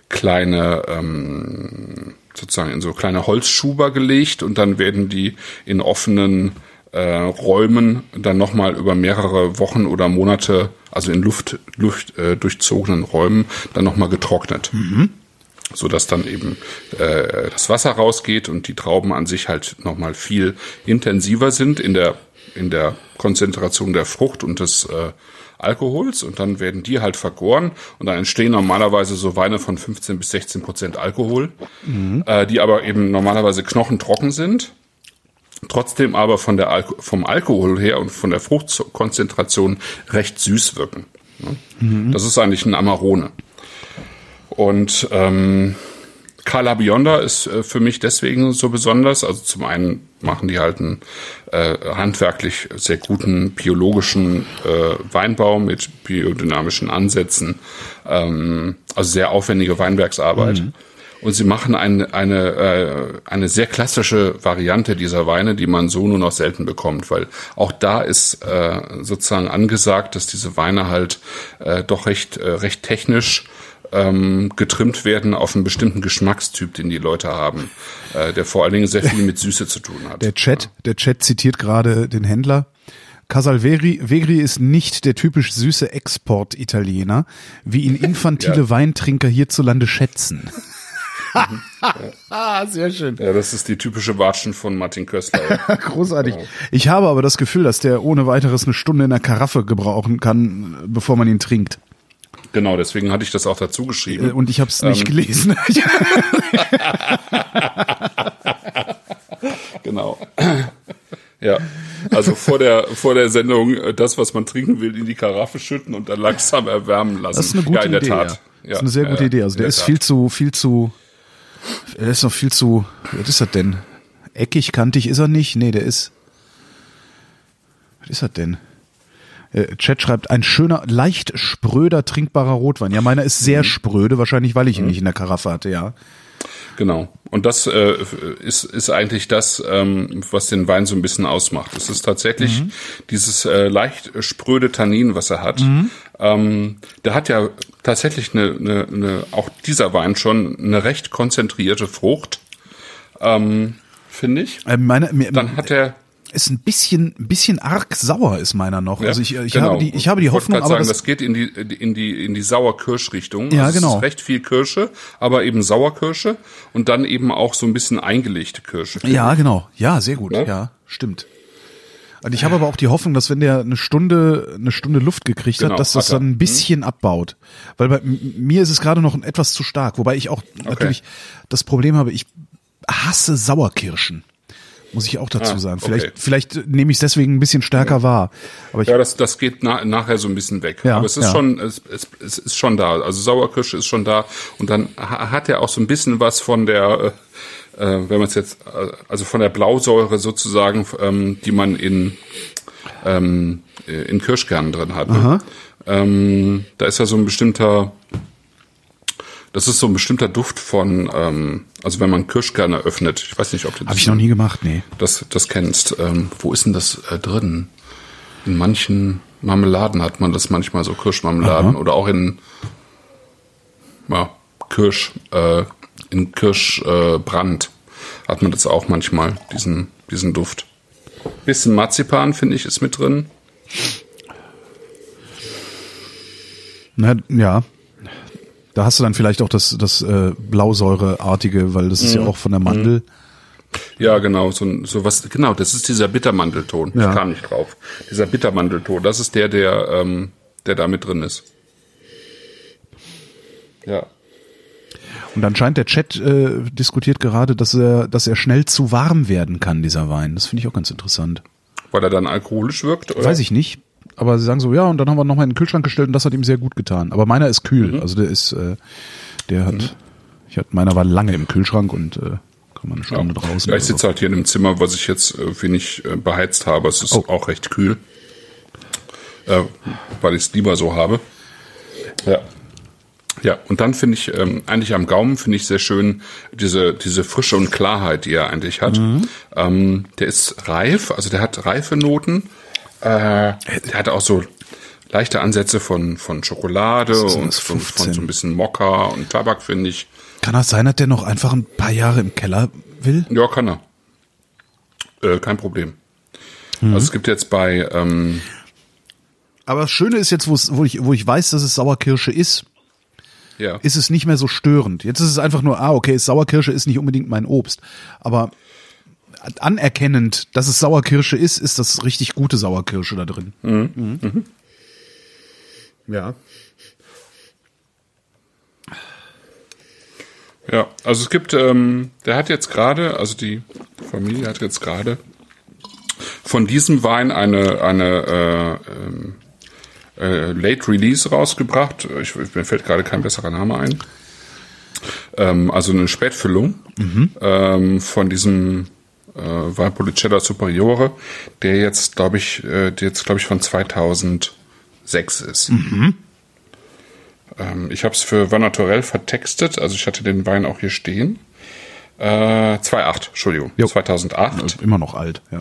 kleine ähm, sozusagen in so kleine Holzschuber gelegt. Und dann werden die in offenen äh, Räumen dann nochmal über mehrere Wochen oder Monate, also in Luft, Luft äh, durchzogenen Räumen, dann nochmal getrocknet. So dass dann eben äh, das Wasser rausgeht und die Trauben an sich halt nochmal viel intensiver sind in der, in der Konzentration der Frucht und des äh, Alkohols. Und dann werden die halt vergoren und dann entstehen normalerweise so Weine von 15 bis 16 Prozent Alkohol, äh, die aber eben normalerweise knochentrocken sind trotzdem aber von der Alko vom Alkohol her und von der Fruchtkonzentration recht süß wirken. ne? Das ist eigentlich ein Amarone. Und ähm, Cala Bionda ist äh, für mich deswegen so besonders. Also zum einen machen die halt einen äh, handwerklich sehr guten biologischen äh, Weinbau mit biodynamischen Ansätzen. Ähm, also sehr aufwendige Weinbergsarbeit. Und sie machen eine, eine, äh, eine sehr klassische Variante dieser Weine, die man so nur noch selten bekommt, weil auch da ist äh, sozusagen angesagt, dass diese Weine halt äh, doch recht, äh, recht technisch ähm, getrimmt werden auf einen bestimmten Geschmackstyp, den die Leute haben, äh, der vor allen Dingen sehr viel mit Süße zu tun hat. Der Chat, der Chat zitiert gerade den Händler. Casalveri Vegri ist nicht der typisch süße Export-Italiener, wie ihn infantile Ja. Weintrinker hierzulande schätzen. (laughs) ah, sehr schön. Ja, das ist die typische Watschen von Martin Köstler. ja. (laughs) Großartig. Ich habe aber das Gefühl, dass der ohne weiteres eine Stunde in der Karaffe gebrauchen kann, bevor man ihn trinkt. genau, deswegen hatte ich das auch dazu Äh, geschrieben. Und ich habe es nicht Ähm. gelesen. (laughs) Genau. Ja, also vor der, vor der Sendung äh, das, was man trinken will, in die Karaffe schütten und dann langsam erwärmen lassen. Das ist eine gute ja, in der Idee. Tat. Ja. Ja. Das ist eine sehr gute Ja, Idee. Also der der ist Tat. viel zu, viel zu, er ist noch viel zu, was ist das denn? Eckig, kantig ist er nicht? Nee, der ist, was ist das denn? Äh, Chat schreibt, ein schöner, leicht spröder, trinkbarer Rotwein. Ja, meiner ist Mhm. sehr spröde, wahrscheinlich, weil ich ihn nicht in der Karaffe hatte, ja. Genau. Und das äh, ist, ist eigentlich das, ähm, was den Wein so ein bisschen ausmacht. Es ist tatsächlich Mhm. dieses äh, leicht spröde Tannin, was er hat. Ähm, der hat ja tatsächlich eine, eine, eine, auch dieser Wein schon eine recht konzentrierte Frucht, ähm, finde ich. Äh, meine, mir, Dann hat er ist ein bisschen, ein bisschen arg sauer ist meiner noch. Ja, also ich, ich genau. habe die, ich habe die Hoffnung, aber sagen, das, das geht in die in die in die Sauerkirschrichtung. Ja, also genau. Es ist recht viel Kirsche, aber eben Sauerkirsche und dann eben auch so ein bisschen eingelegte Kirsche. Ja, genau. Ja, sehr gut. Ne? Ja, stimmt. Und ich habe aber auch die Hoffnung, dass wenn der eine Stunde, eine Stunde Luft gekriegt Genau, hat, dass das dann ein bisschen abbaut. Weil bei mir ist es gerade noch etwas zu stark. Wobei ich auch natürlich das Problem habe, ich hasse Sauerkirschen. Muss ich auch dazu Ah, sagen. okay. Vielleicht, vielleicht nehme ich es deswegen ein bisschen stärker wahr. Aber ich, Ja, das, das geht na, nachher so ein bisschen weg. Ja, Aber es ist ja. schon, es, es, es ist schon da. Also Sauerkirsche ist schon da. Und dann ha- hat er auch so ein bisschen was von der, äh, wenn man es jetzt, äh, also von der Blausäure sozusagen, ähm, die man in, ähm, äh, in Kirschkernen drin hat. Ne? Ähm, da ist ja so ein bestimmter, das ist so ein bestimmter Duft von, ähm, also wenn man Kirschkerne öffnet. Ich weiß nicht, ob du das habe ich noch nie gemacht, nee. das, das kennst. Ähm, wo ist denn das äh, drin? In manchen Marmeladen hat man das manchmal so Kirschmarmeladen oder auch in ja, Kirsch, äh, in Kirschbrand äh, hat man das auch manchmal, diesen, diesen Duft. Bisschen Marzipan, finde ich, ist mit drin. Na, ja. Da hast du dann vielleicht auch das, das äh, Blausäureartige, weil das ist Mhm. ja auch von der Mandel. Ja, genau, so, so was, genau, das ist dieser Bittermandelton. Ja. Ich kam nicht drauf. Dieser Bittermandelton, das ist der, der, ähm, der da mit drin ist. Ja. Und dann scheint der Chat äh, diskutiert gerade, dass er, dass er schnell zu warm werden kann, dieser Wein. Das finde ich auch ganz interessant. Weil er dann alkoholisch wirkt, oder? Weiß ich nicht. Aber sie sagen so, ja, und dann haben wir nochmal in den Kühlschrank gestellt und das hat ihm sehr gut getan. Aber meiner ist kühl. Mhm. Also der ist, äh, der hat, ich hatte, meiner war lange im Kühlschrank und äh, kann man eine Stunde draußen. Ja, ich oder so. sitze halt hier in einem Zimmer, was ich jetzt äh, wenig äh, beheizt habe. Es ist Oh. auch recht kühl. Äh, weil ich es lieber so habe. Ja. Ja, und dann finde ich, ähm, eigentlich am Gaumen finde ich sehr schön diese, diese Frische und Klarheit, die er eigentlich hat. Mhm. Ähm, der ist reif, also der hat reife Noten. Äh, der hat auch so leichte Ansätze von, von Schokolade und von, von 15? so ein bisschen Mokka und Tabak, finde ich. Kann das sein, dass der noch einfach ein paar Jahre im Keller will? Ja, kann er. Äh, kein Problem. Mhm. Also es gibt jetzt bei, ähm, Aber das Schöne ist jetzt, wo, ich, wo ich weiß, dass es Sauerkirsche ist, ja, ist es nicht mehr so störend. Jetzt ist es einfach nur, ah, okay, Sauerkirsche ist nicht unbedingt mein Obst. Aber anerkennend, dass es Sauerkirsche ist, ist das richtig gute Sauerkirsche da drin. Mhm. Ja. ja, also es gibt, ähm, der hat jetzt gerade, also die Familie hat jetzt gerade von diesem Wein eine, eine äh, ähm, äh, Late Release rausgebracht. Ich, mir fällt gerade kein besserer Name ein. Ähm, also eine Spätfüllung ähm, von diesem äh, Valpolicella Superiore, der jetzt, glaube ich, äh, der jetzt, glaube ich, von 2006 ist. Ähm, ich habe es für Van Naturel vertextet, also ich hatte den Wein auch hier stehen. Äh, 2008, Entschuldigung, Jo. 2008. Immer noch alt, ja.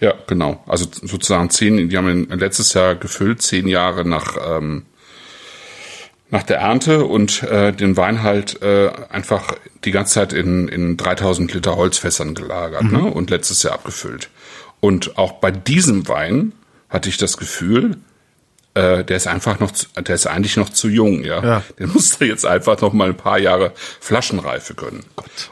Ja, genau. Also sozusagen zehn, die haben letztes Jahr gefüllt, zehn Jahre nach, ähm, nach der Ernte und äh, den Wein halt äh, einfach die ganze Zeit in, in 3000 Liter Holzfässern gelagert ne? und letztes Jahr abgefüllt. Und auch bei diesem Wein hatte ich das Gefühl, äh, der ist einfach noch, der ist eigentlich noch zu jung, ja. Ja. Der (laughs) musste jetzt einfach noch mal ein paar Jahre Flaschenreife können.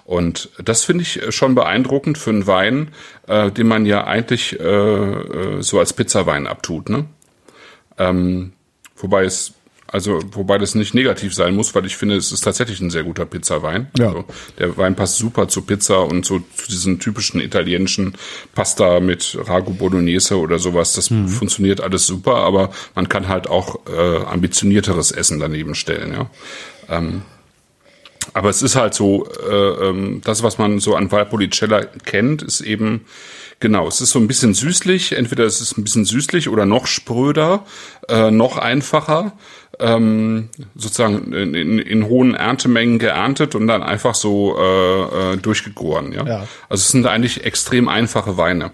Und das finde ich äh, schon beeindruckend für einen Wein, äh, den man ja eigentlich äh, äh, so als Pizzawein abtut, ne? Ähm, wobei es Also, wobei das nicht negativ sein muss, weil ich finde, es ist tatsächlich ein sehr guter Pizzawein. Ja. Also, der Wein passt super zu Pizza und so zu diesen typischen italienischen Pasta mit Ragu Bolognese oder sowas. Das funktioniert alles super, aber man kann halt auch äh, ambitionierteres Essen daneben stellen, ja. Ähm, aber es ist halt so, äh, ähm, das, was man so an Valpolicella kennt, ist eben, genau, es ist so ein bisschen süßlich, entweder es ist ein bisschen süßlich oder noch spröder, äh, noch einfacher, ähm, sozusagen in, in, in hohen Erntemengen geerntet und dann einfach so äh, äh, durchgegoren. Ja? Ja. Also es sind eigentlich extrem einfache Weine.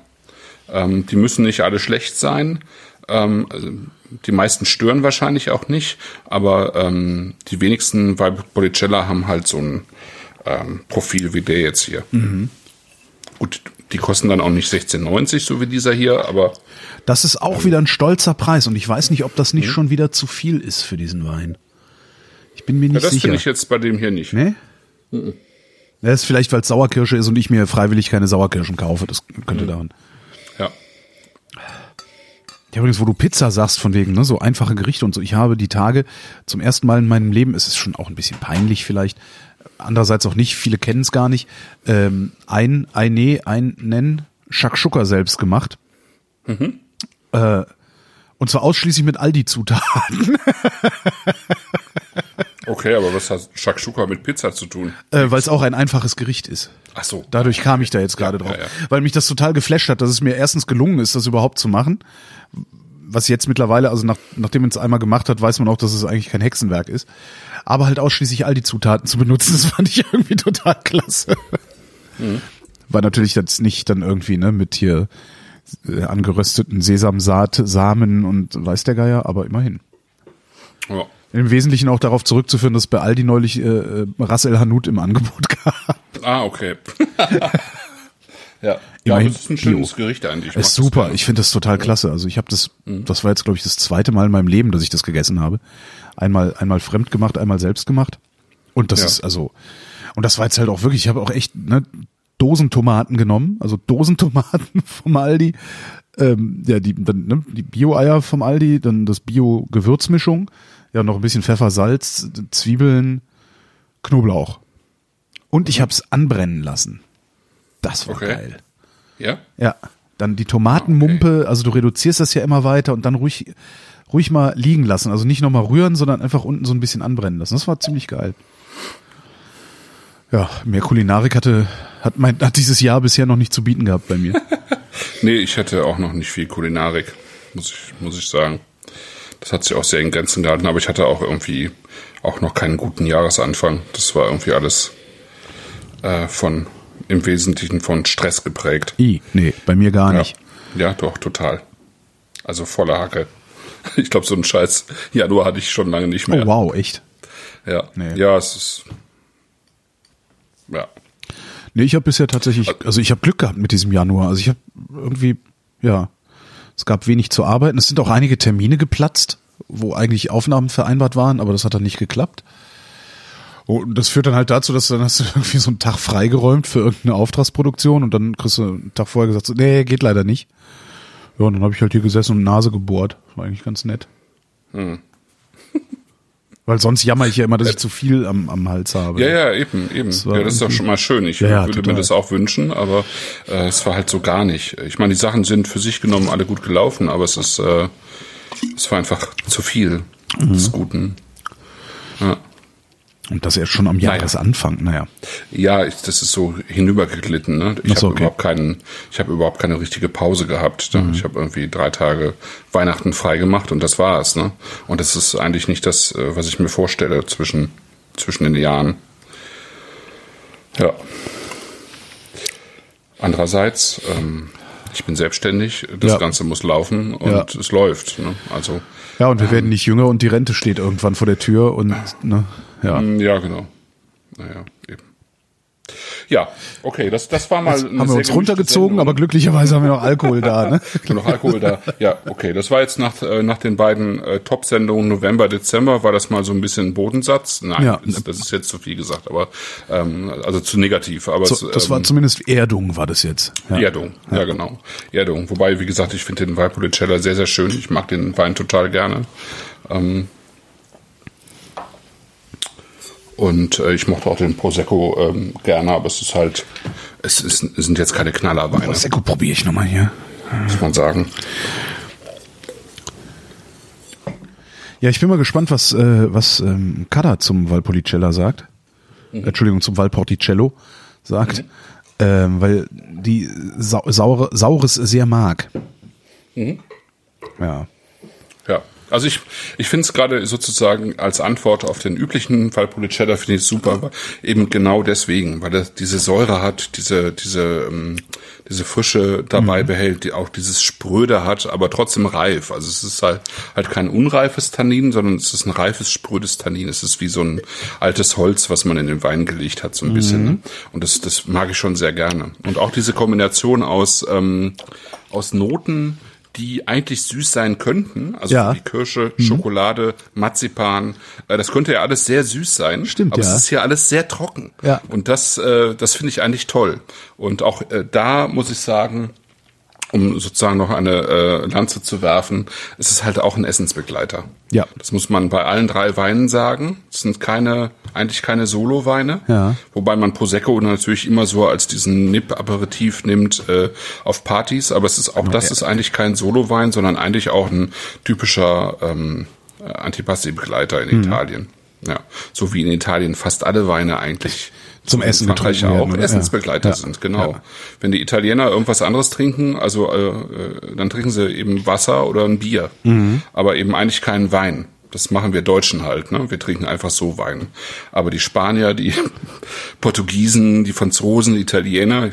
Ähm, die müssen nicht alle schlecht sein. Ähm, also die meisten stören wahrscheinlich auch nicht, aber ähm, die wenigsten Valpolicella haben halt so ein ähm, Profil wie der jetzt hier. Gut, die kosten dann auch nicht 16,90 so wie dieser hier, aber Das ist auch wieder ein stolzer Preis und ich weiß nicht, ob das nicht schon wieder zu viel ist für diesen Wein. Ich bin mir ja, nicht das sicher. finde ich jetzt bei dem hier nicht. Nee? Das ist vielleicht, weil es Sauerkirsche ist und ich mir freiwillig keine Sauerkirschen kaufe. Das könnte daran. Ja. Ja, übrigens, wo du Pizza sagst, von wegen, ne, so einfache Gerichte und so. Ich habe die Tage zum ersten Mal in meinem Leben, es ist schon auch ein bisschen peinlich vielleicht, andererseits auch nicht, viele kennen es gar nicht, ähm, ein, ein, nee, ein Nennen, Shakshuka selbst gemacht. Äh, und zwar ausschließlich mit Aldi-Zutaten, (laughs) Okay, aber was hat Shakshuka mit Pizza zu tun? äh, weil es auch ein einfaches Gericht ist. Ach so. Dadurch kam ich da jetzt gerade Ja, drauf. ja, ja. Weil mich das total geflasht hat, dass es mir erstens gelungen ist, das überhaupt zu machen. Was jetzt mittlerweile, also nach, nachdem man es einmal gemacht hat, weiß man auch, dass es eigentlich kein Hexenwerk ist. Aber halt ausschließlich all die Zutaten zu benutzen, (laughs) das fand ich irgendwie total klasse. Mhm. War natürlich jetzt nicht dann irgendwie, ne, mit hier äh, angerösteten Sesamsaat, Samen und weiß der Geier, aber immerhin. Ja. Im Wesentlichen auch darauf zurückzuführen, dass bei Aldi neulich äh, äh, Ras El Hanout im Angebot (laughs) gab. Ah, okay. (laughs) ja. ja, Immerhin das ist ein schönes Bio. Gericht eigentlich. Ich Ist super. Ich finde das total klasse. Also ich habe das, Mhm. das war jetzt glaube ich das zweite Mal in meinem Leben, dass ich das gegessen habe. Einmal, einmal fremd gemacht, einmal selbst gemacht. Und das Ja. ist also, und das war jetzt halt auch wirklich. Ich habe auch echt ne, Dosentomaten genommen, also Dosentomaten (laughs) vom Aldi. Ähm, ja, die, dann, ne, die Bio-Eier vom Aldi, dann das Bio-Gewürzmischung, ja noch ein bisschen Pfeffer, Salz, Zwiebeln, Knoblauch. Und ich habe es anbrennen lassen. Das war Okay. geil. Ja? Ja, dann die Tomatenmumpe, also du reduzierst das ja immer weiter und dann ruhig, ruhig mal liegen lassen. Also nicht nochmal rühren, sondern einfach unten so ein bisschen anbrennen lassen. Das war ziemlich geil. Ja, mehr Kulinarik hatte, hat mein, hat dieses Jahr bisher noch nicht zu bieten gehabt bei mir. (laughs) Nee, ich hätte auch noch nicht viel Kulinarik, muss ich, muss ich sagen. Das hat sich auch sehr in Grenzen gehalten, aber ich hatte auch irgendwie auch noch keinen guten Jahresanfang. Das war irgendwie alles äh, von im Wesentlichen von Stress geprägt. I, nee, bei mir gar Ja, nicht. ja doch, total. Also voller Hacke. (laughs) Ich glaube, so einen Scheiß Januar hatte ich schon lange nicht mehr. Oh wow, echt. Ja, Nee. ja, es ist. Ja. Nee, ich habe bisher tatsächlich, also ich habe Glück gehabt mit diesem Januar. Also ich habe irgendwie, ja, es gab wenig zu arbeiten. Es sind auch einige Termine geplatzt, wo eigentlich Aufnahmen vereinbart waren, aber das hat dann nicht geklappt. Und das führt dann halt dazu, dass du dann hast du (laughs) irgendwie so einen Tag freigeräumt für irgendeine Auftragsproduktion und dann kriegst du einen Tag vorher gesagt, so, nee, geht leider nicht. Ja, und dann habe ich halt hier gesessen und Nase gebohrt. War eigentlich ganz nett. (laughs) Weil sonst jammer ich ja immer, dass ich zu viel am, am Hals habe. Ja, ja, eben, eben. war ja, das ist doch schon mal schön. Ich Ja, ja, würde total. mir das auch wünschen, aber äh, es war halt so gar nicht. Ich meine, die Sachen sind für sich genommen alle gut gelaufen, aber es ist, äh, es war einfach zu viel des Mhm. Guten. Ja. Und das erst schon am. Jahresanfang, naja. Ja, ich, das ist so hinübergeglitten. Ne? Ich so, habe okay. überhaupt keinen, ich habe überhaupt keine richtige Pause gehabt. Ne? Ich habe irgendwie drei Tage Weihnachten frei gemacht und das war's. Ne? Und das ist eigentlich nicht das, äh, was ich mir vorstelle zwischen zwischen den Jahren. Ja. Andererseits, ähm, ich bin selbstständig. Das Ja. Ganze muss laufen und Ja. es läuft. Ne? Also Ja, und wir werden nicht jünger und die Rente steht irgendwann vor der Tür und ne, ja. Mm, Ja, genau. Naja, eben. Ja, okay, das, das war mal. Jetzt haben wir uns runtergezogen, Sendung. aber glücklicherweise haben wir noch Alkohol da, ne? (laughs) Noch Alkohol da. Ja, okay. Das war jetzt nach, äh, nach den beiden äh, Top-Sendungen November, Dezember, war das mal so ein bisschen Bodensatz. Nein, Ja. das, das ist jetzt zu viel gesagt, aber ähm, also zu negativ. Aber So, es, das war ähm, zumindest Erdung, war das jetzt. Ja. Erdung, ja. genau. Erdung. Wobei, wie gesagt, ich finde den Valpolicella sehr, sehr schön. Ich mag den Wein total gerne. Ähm, Und äh, ich mochte auch den Prosecco ähm, gerne, aber es ist halt, es, ist, es sind jetzt keine Knallerweine, Prosecco probiere ich nochmal hier. muss man sagen. Ja, ich bin mal gespannt, was, äh, was ähm, Kada zum Valpolicella sagt. Entschuldigung, zum Valporticello sagt. Ähm, weil die Sau saure, Saures sehr mag. Ja. Ja, also ich, ich finde es gerade sozusagen als Antwort auf den üblichen Valpolicella finde ich super, aber eben genau deswegen, weil er diese Säure hat, diese, diese, ähm, diese Frische dabei behält, die auch dieses Spröde hat, aber trotzdem reif. Also es ist halt, halt kein unreifes Tannin, sondern es ist ein reifes, sprödes Tannin. Es ist wie so ein altes Holz, was man in den Wein gelegt hat, so ein bisschen. Ne? Und das, das mag ich schon sehr gerne. Und auch diese Kombination aus, ähm, aus Noten, die eigentlich süß sein könnten, also Ja. wie Kirsche, Schokolade, Marzipan, äh, das könnte ja alles sehr süß sein. Stimmt, aber ja. es ist hier alles sehr trocken. Ja. Und das, äh, das finde ich eigentlich toll. Und auch äh, da muss ich sagen, um sozusagen noch eine äh, Lanze zu werfen, es ist halt auch ein Essensbegleiter. Ja. Das muss man bei allen drei Weinen sagen. Es sind keine, eigentlich keine Solo-Weine. Ja. Wobei man Prosecco natürlich immer so als diesen Nip-Aperitif nimmt äh, auf Partys. Aber es ist auch, das ist eigentlich kein Solo-Wein, sondern eigentlich auch ein typischer ähm, Antipasti-Begleiter in Mhm. Italien. Ja, so wie in Italien fast alle Weine eigentlich Zum Essen Frankreich auch werden? Essensbegleiter Ja. sind, genau. Ja. Wenn die Italiener irgendwas anderes trinken, also äh, äh, dann trinken sie eben Wasser oder ein Bier, Mhm. aber eben eigentlich keinen Wein. Das machen wir Deutschen halt, ne? Wir trinken einfach so Wein. Aber die Spanier, die (laughs) Portugiesen, die Franzosen, die Italiener,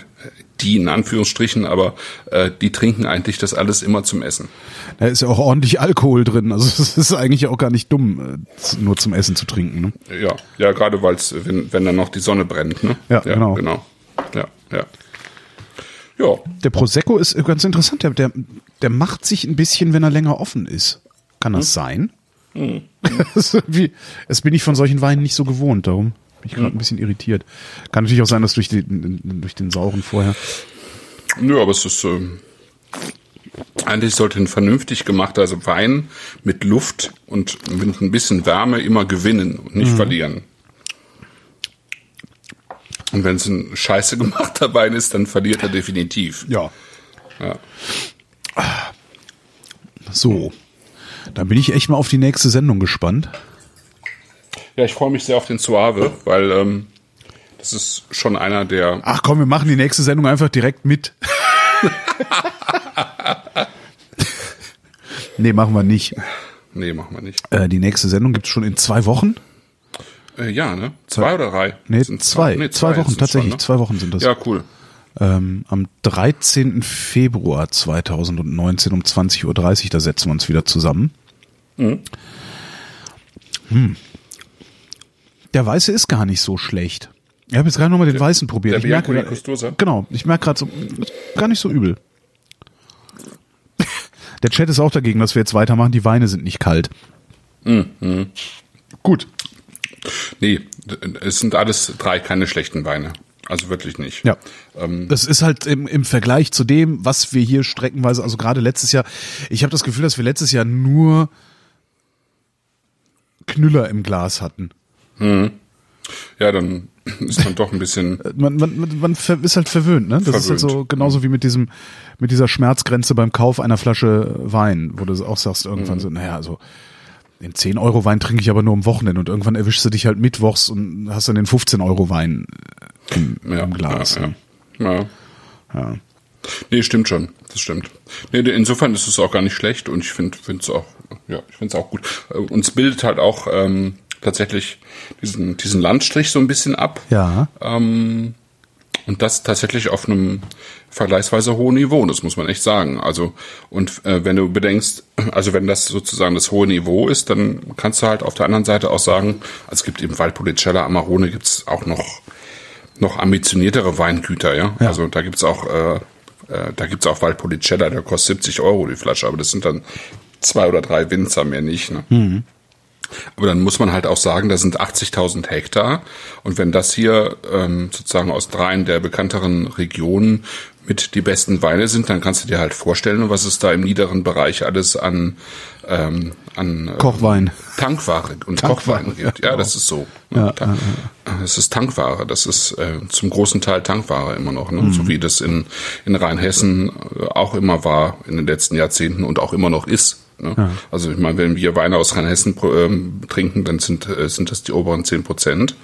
die in Anführungsstrichen, aber äh, die trinken eigentlich das alles immer zum Essen. Da ist ja auch ordentlich Alkohol drin. Also (laughs) es ist eigentlich auch gar nicht dumm, äh, nur zum Essen zu trinken. Ne? Ja, ja, gerade weil es, wenn, wenn dann noch die Sonne brennt, ne? Ja, genau. genau. Ja, ja. Ja, Der Prosecco ist ganz interessant. Der, der, der macht sich ein bisschen, wenn er länger offen ist. Kann das sein? (laughs) Irgendwie- das bin ich von solchen Weinen nicht so gewohnt. Darum bin ich gerade ein bisschen irritiert. Kann natürlich auch sein, dass durch, die, durch den sauren vorher. Nö, aber es ist ähm, eigentlich sollte ein vernünftig gemachter also Wein mit Luft und mit ein bisschen Wärme immer gewinnen und Mhm. nicht verlieren. Und wenn es ein scheiße gemachter (laughs) Wein ist, dann verliert er definitiv. Ja. Ja. So. Dann bin ich echt mal auf die nächste Sendung gespannt. Ja, ich freue mich sehr auf den Suave, weil ähm, das ist schon einer der. Ach komm, wir machen die nächste Sendung einfach direkt mit. (laughs) nee, machen wir nicht. Nee, machen wir nicht. Äh, die nächste Sendung gibt's schon in zwei Wochen. Äh, ja, ne? Zwei oder drei? Nee, Sind zwei. Nee, zwei Wochen, tatsächlich. schon, ne? Zwei Wochen sind das. Ja, cool. Ähm, am 13. Februar 2019 um 20.30 Uhr, da setzen wir uns wieder zusammen. Mhm. Hm. Der Weiße ist gar nicht so schlecht. Ich habe jetzt gerade nochmal den Weißen probiert. der ich merke, di Custosa? genau, ich merke gerade so, gar nicht so übel. Der Chat ist auch dagegen, dass wir jetzt weitermachen. Die Weine sind nicht kalt. Mhm. Gut. Nee, es sind alles drei keine schlechten Weine. Also wirklich nicht. Ja. Ähm, Das ist halt im, im Vergleich zu dem, was wir hier streckenweise, also gerade letztes Jahr, ich habe das Gefühl, dass wir letztes Jahr nur Knüller im Glas hatten. ja, dann ist man doch ein bisschen. Man, man, man, man ist halt verwöhnt, ne? Das ist halt Verwöhnt. so genauso wie mit diesem, mit dieser Schmerzgrenze beim Kauf einer Flasche Wein, wo du auch sagst irgendwann Mhm. so, naja, also den 10 Euro Wein trinke ich aber nur am Wochenende und irgendwann erwischst du dich halt mittwochs und hast dann den 15 Euro Wein im, Ja, im Glas. Ja, ne? ja. ja. Ja. Nee, stimmt schon. Das stimmt. Nee, insofern ist es auch gar nicht schlecht und ich finde es auch, ja, ich finde es auch gut. Äh, Uns bildet halt auch ähm, tatsächlich diesen, diesen Landstrich so ein bisschen ab. ja. Ähm, und das tatsächlich auf einem vergleichsweise hohen Niveau, das muss man echt sagen. Also, und äh, wenn du bedenkst, (clears throat) also wenn das sozusagen das hohe Niveau ist, dann kannst du halt auf der anderen Seite auch sagen, also es gibt eben Valpolicella, Amarone gibt's auch noch, noch ambitioniertere Weingüter, ja. Ja. Also da gibt's auch, äh, äh, da gibt's auch Valpolicella, der kostet 70 Euro die Flasche, aber das sind dann zwei oder drei Winzer, mehr nicht. Ne? Aber dann muss man halt auch sagen, da sind 80.000 Hektar. Und wenn das hier ähm, sozusagen aus dreien der bekannteren Regionen mit die besten Weine sind, dann kannst du dir halt vorstellen, was es da im niederen Bereich alles an, ähm, an äh, Kochwein. Tankware und Tankware, Kochwein ja, Ja, das ist so. Ja, Ta- Es ist Tankware, das ist äh, zum großen Teil Tankware immer noch, ne? so wie das in, in Rheinhessen äh, auch immer war in den letzten Jahrzehnten und auch immer noch ist. Ne? Also ich meine, wenn wir Weine aus Rheinhessen ähm, trinken, dann sind, äh, sind das die oberen 10 Prozent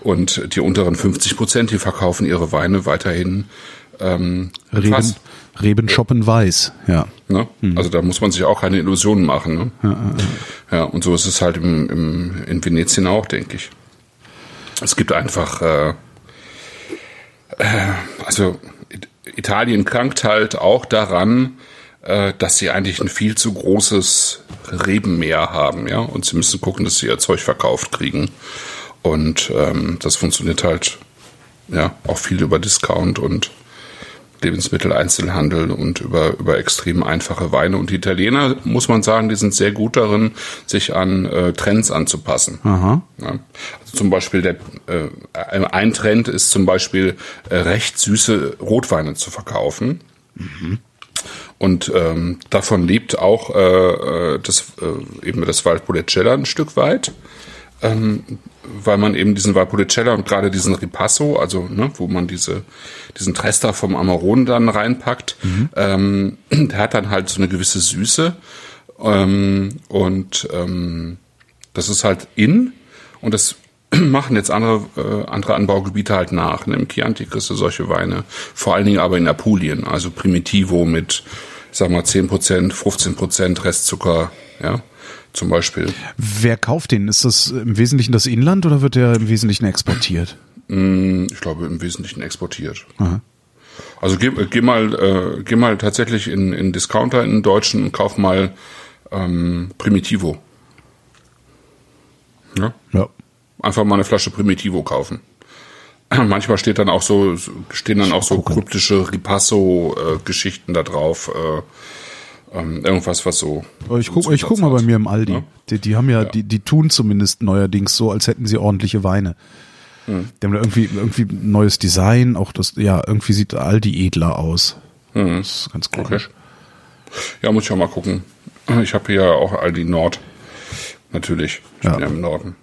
und die unteren 50 Prozent, die verkaufen ihre Weine weiterhin ähm, mit Reben, Fass. Reben shoppen weiß, ja. Ne? Also da muss man sich auch keine Illusionen machen. Ne? Ja, und so ist es halt im, im, in Venetien auch, denke ich. Es gibt einfach, äh, äh, also It- Italien krankt halt auch daran, äh, dass sie eigentlich ein viel zu großes Rebenmeer haben, ja, und sie müssen gucken, dass sie ihr Zeug verkauft kriegen. Und ähm, das funktioniert halt ja auch viel über Discount und Lebensmitteleinzelhandel und über, über extrem einfache Weine. Und die Italiener, muss man sagen, die sind sehr gut darin, sich an äh, Trends anzupassen. Ja. Also zum Beispiel der, äh, ein Trend ist zum Beispiel äh, recht süße Rotweine zu verkaufen. Und ähm, davon lebt auch äh, äh, das, äh, eben das Valpolicella ein Stück weit. Ähm, weil man eben diesen Valpolicella und gerade diesen Ripasso, also ne, wo man diese diesen Trester vom Amarone dann reinpackt, ähm, der hat dann halt so eine gewisse Süße ähm, und ähm, das ist halt in und das (clears throat) machen jetzt andere äh, andere Anbaugebiete halt nach. Ne? Im Chianti kriegst du solche Weine, vor allen Dingen aber in Apulien, also Primitivo mit, sag mal 10%, 15% Restzucker, ja, zum Beispiel. Wer kauft den? Ist das im Wesentlichen das Inland oder wird der im Wesentlichen exportiert? Ich glaube im Wesentlichen exportiert. Also geh, geh mal, äh, geh mal tatsächlich in, in Discounter in den Deutschen und kauf mal ähm, Primitivo. Ja? Ja. Einfach mal eine Flasche Primitivo kaufen. (clears throat) Manchmal steht dann auch so, stehen dann auch so kryptische Ripasso-Geschichten da drauf. Äh, ähm, irgendwas, was so. Ich guck, so ich guck mal bei mir im Aldi. Ja. Die, die haben ja, Die, die tun zumindest neuerdings so, als hätten sie ordentliche Weine. Hm. Die haben da irgendwie, irgendwie ein neues Design, auch das, ja, irgendwie sieht Aldi edler aus. Hm. Das ist ganz komisch. Ja, muss ich auch mal gucken. Ich habe hier ja auch Aldi Nord. Natürlich. Ich Ja. bin ja im Norden.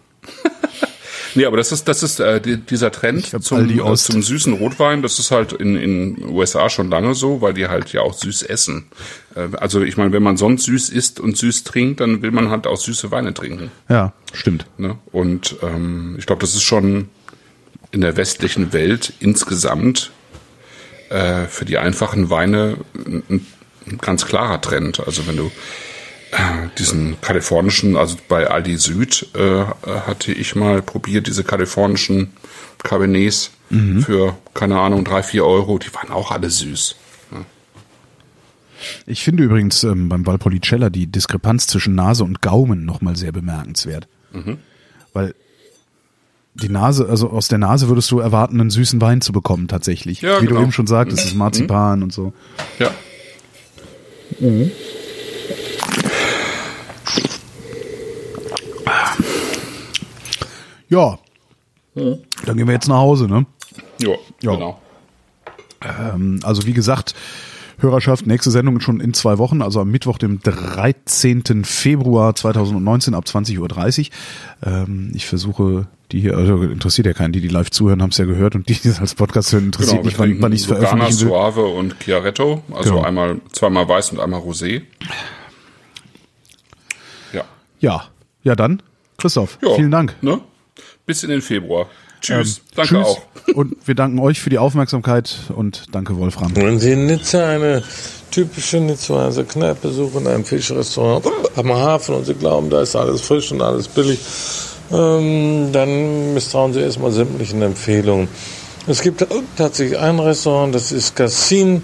Nee, aber das ist, das ist äh, die, dieser Trend zum, äh, zum süßen Rotwein. Das ist halt in in USA schon lange so, weil die halt ja auch süß essen. Äh, also ich meine, wenn man sonst süß isst und süß trinkt, dann will man halt auch süße Weine trinken. Ja, stimmt. Ne? Und ähm, ich glaube, das ist schon in der westlichen Welt insgesamt äh, für die einfachen Weine ein, ein ganz klarer Trend. Also wenn du diesen kalifornischen, also bei Aldi Süd äh, hatte ich mal probiert, diese kalifornischen Cabernets für, keine Ahnung, drei, vier Euro, die waren auch alle süß. Ich finde übrigens ähm, beim Valpolicella die Diskrepanz zwischen Nase und Gaumen nochmal sehr bemerkenswert. Mhm. Weil die Nase, also aus der Nase würdest du erwarten, einen süßen Wein zu bekommen tatsächlich. Ja, Wie genau. du eben schon sagtest, das ist Marzipan und so. Ja. Ja. Dann gehen wir jetzt nach Hause, ne? Jo, Ja. genau. Ähm, also wie gesagt, Hörerschaft, nächste Sendung schon in zwei Wochen, also am Mittwoch, dem 13. Februar 2019 ab 20.30 Uhr. Ähm, ich versuche, die hier, also interessiert ja keinen, die die live zuhören, haben es ja gehört und die, die das als Podcast hören, interessiert Genau, mich, wann, wann ich es Lugana, veröffentlichen will. Suave und Chiaretto, also Genau. einmal zweimal weiß und einmal Rosé. Ja. Ja, ja dann, Christoph, ja. vielen Dank. Ne? Bis in den Februar. Tschüss. Danke Ähm, Tschüss. auch. (laughs) Und wir danken euch für die Aufmerksamkeit und danke Wolfram. Wenn Sie in Nizza eine typische Nizzaer Kneipe suchen, ein Fischrestaurant am Hafen und Sie glauben, da ist alles frisch und alles billig, ähm, dann misstrauen Sie erstmal sämtlichen Empfehlungen. Es gibt tatsächlich ein Restaurant, das ist Cassin.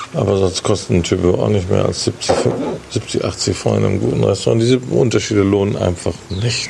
Aber sonst kostet ein Typo auch nicht mehr als 70, 70 80 Franken in einem guten Restaurant. Diese Unterschiede lohnen einfach nicht.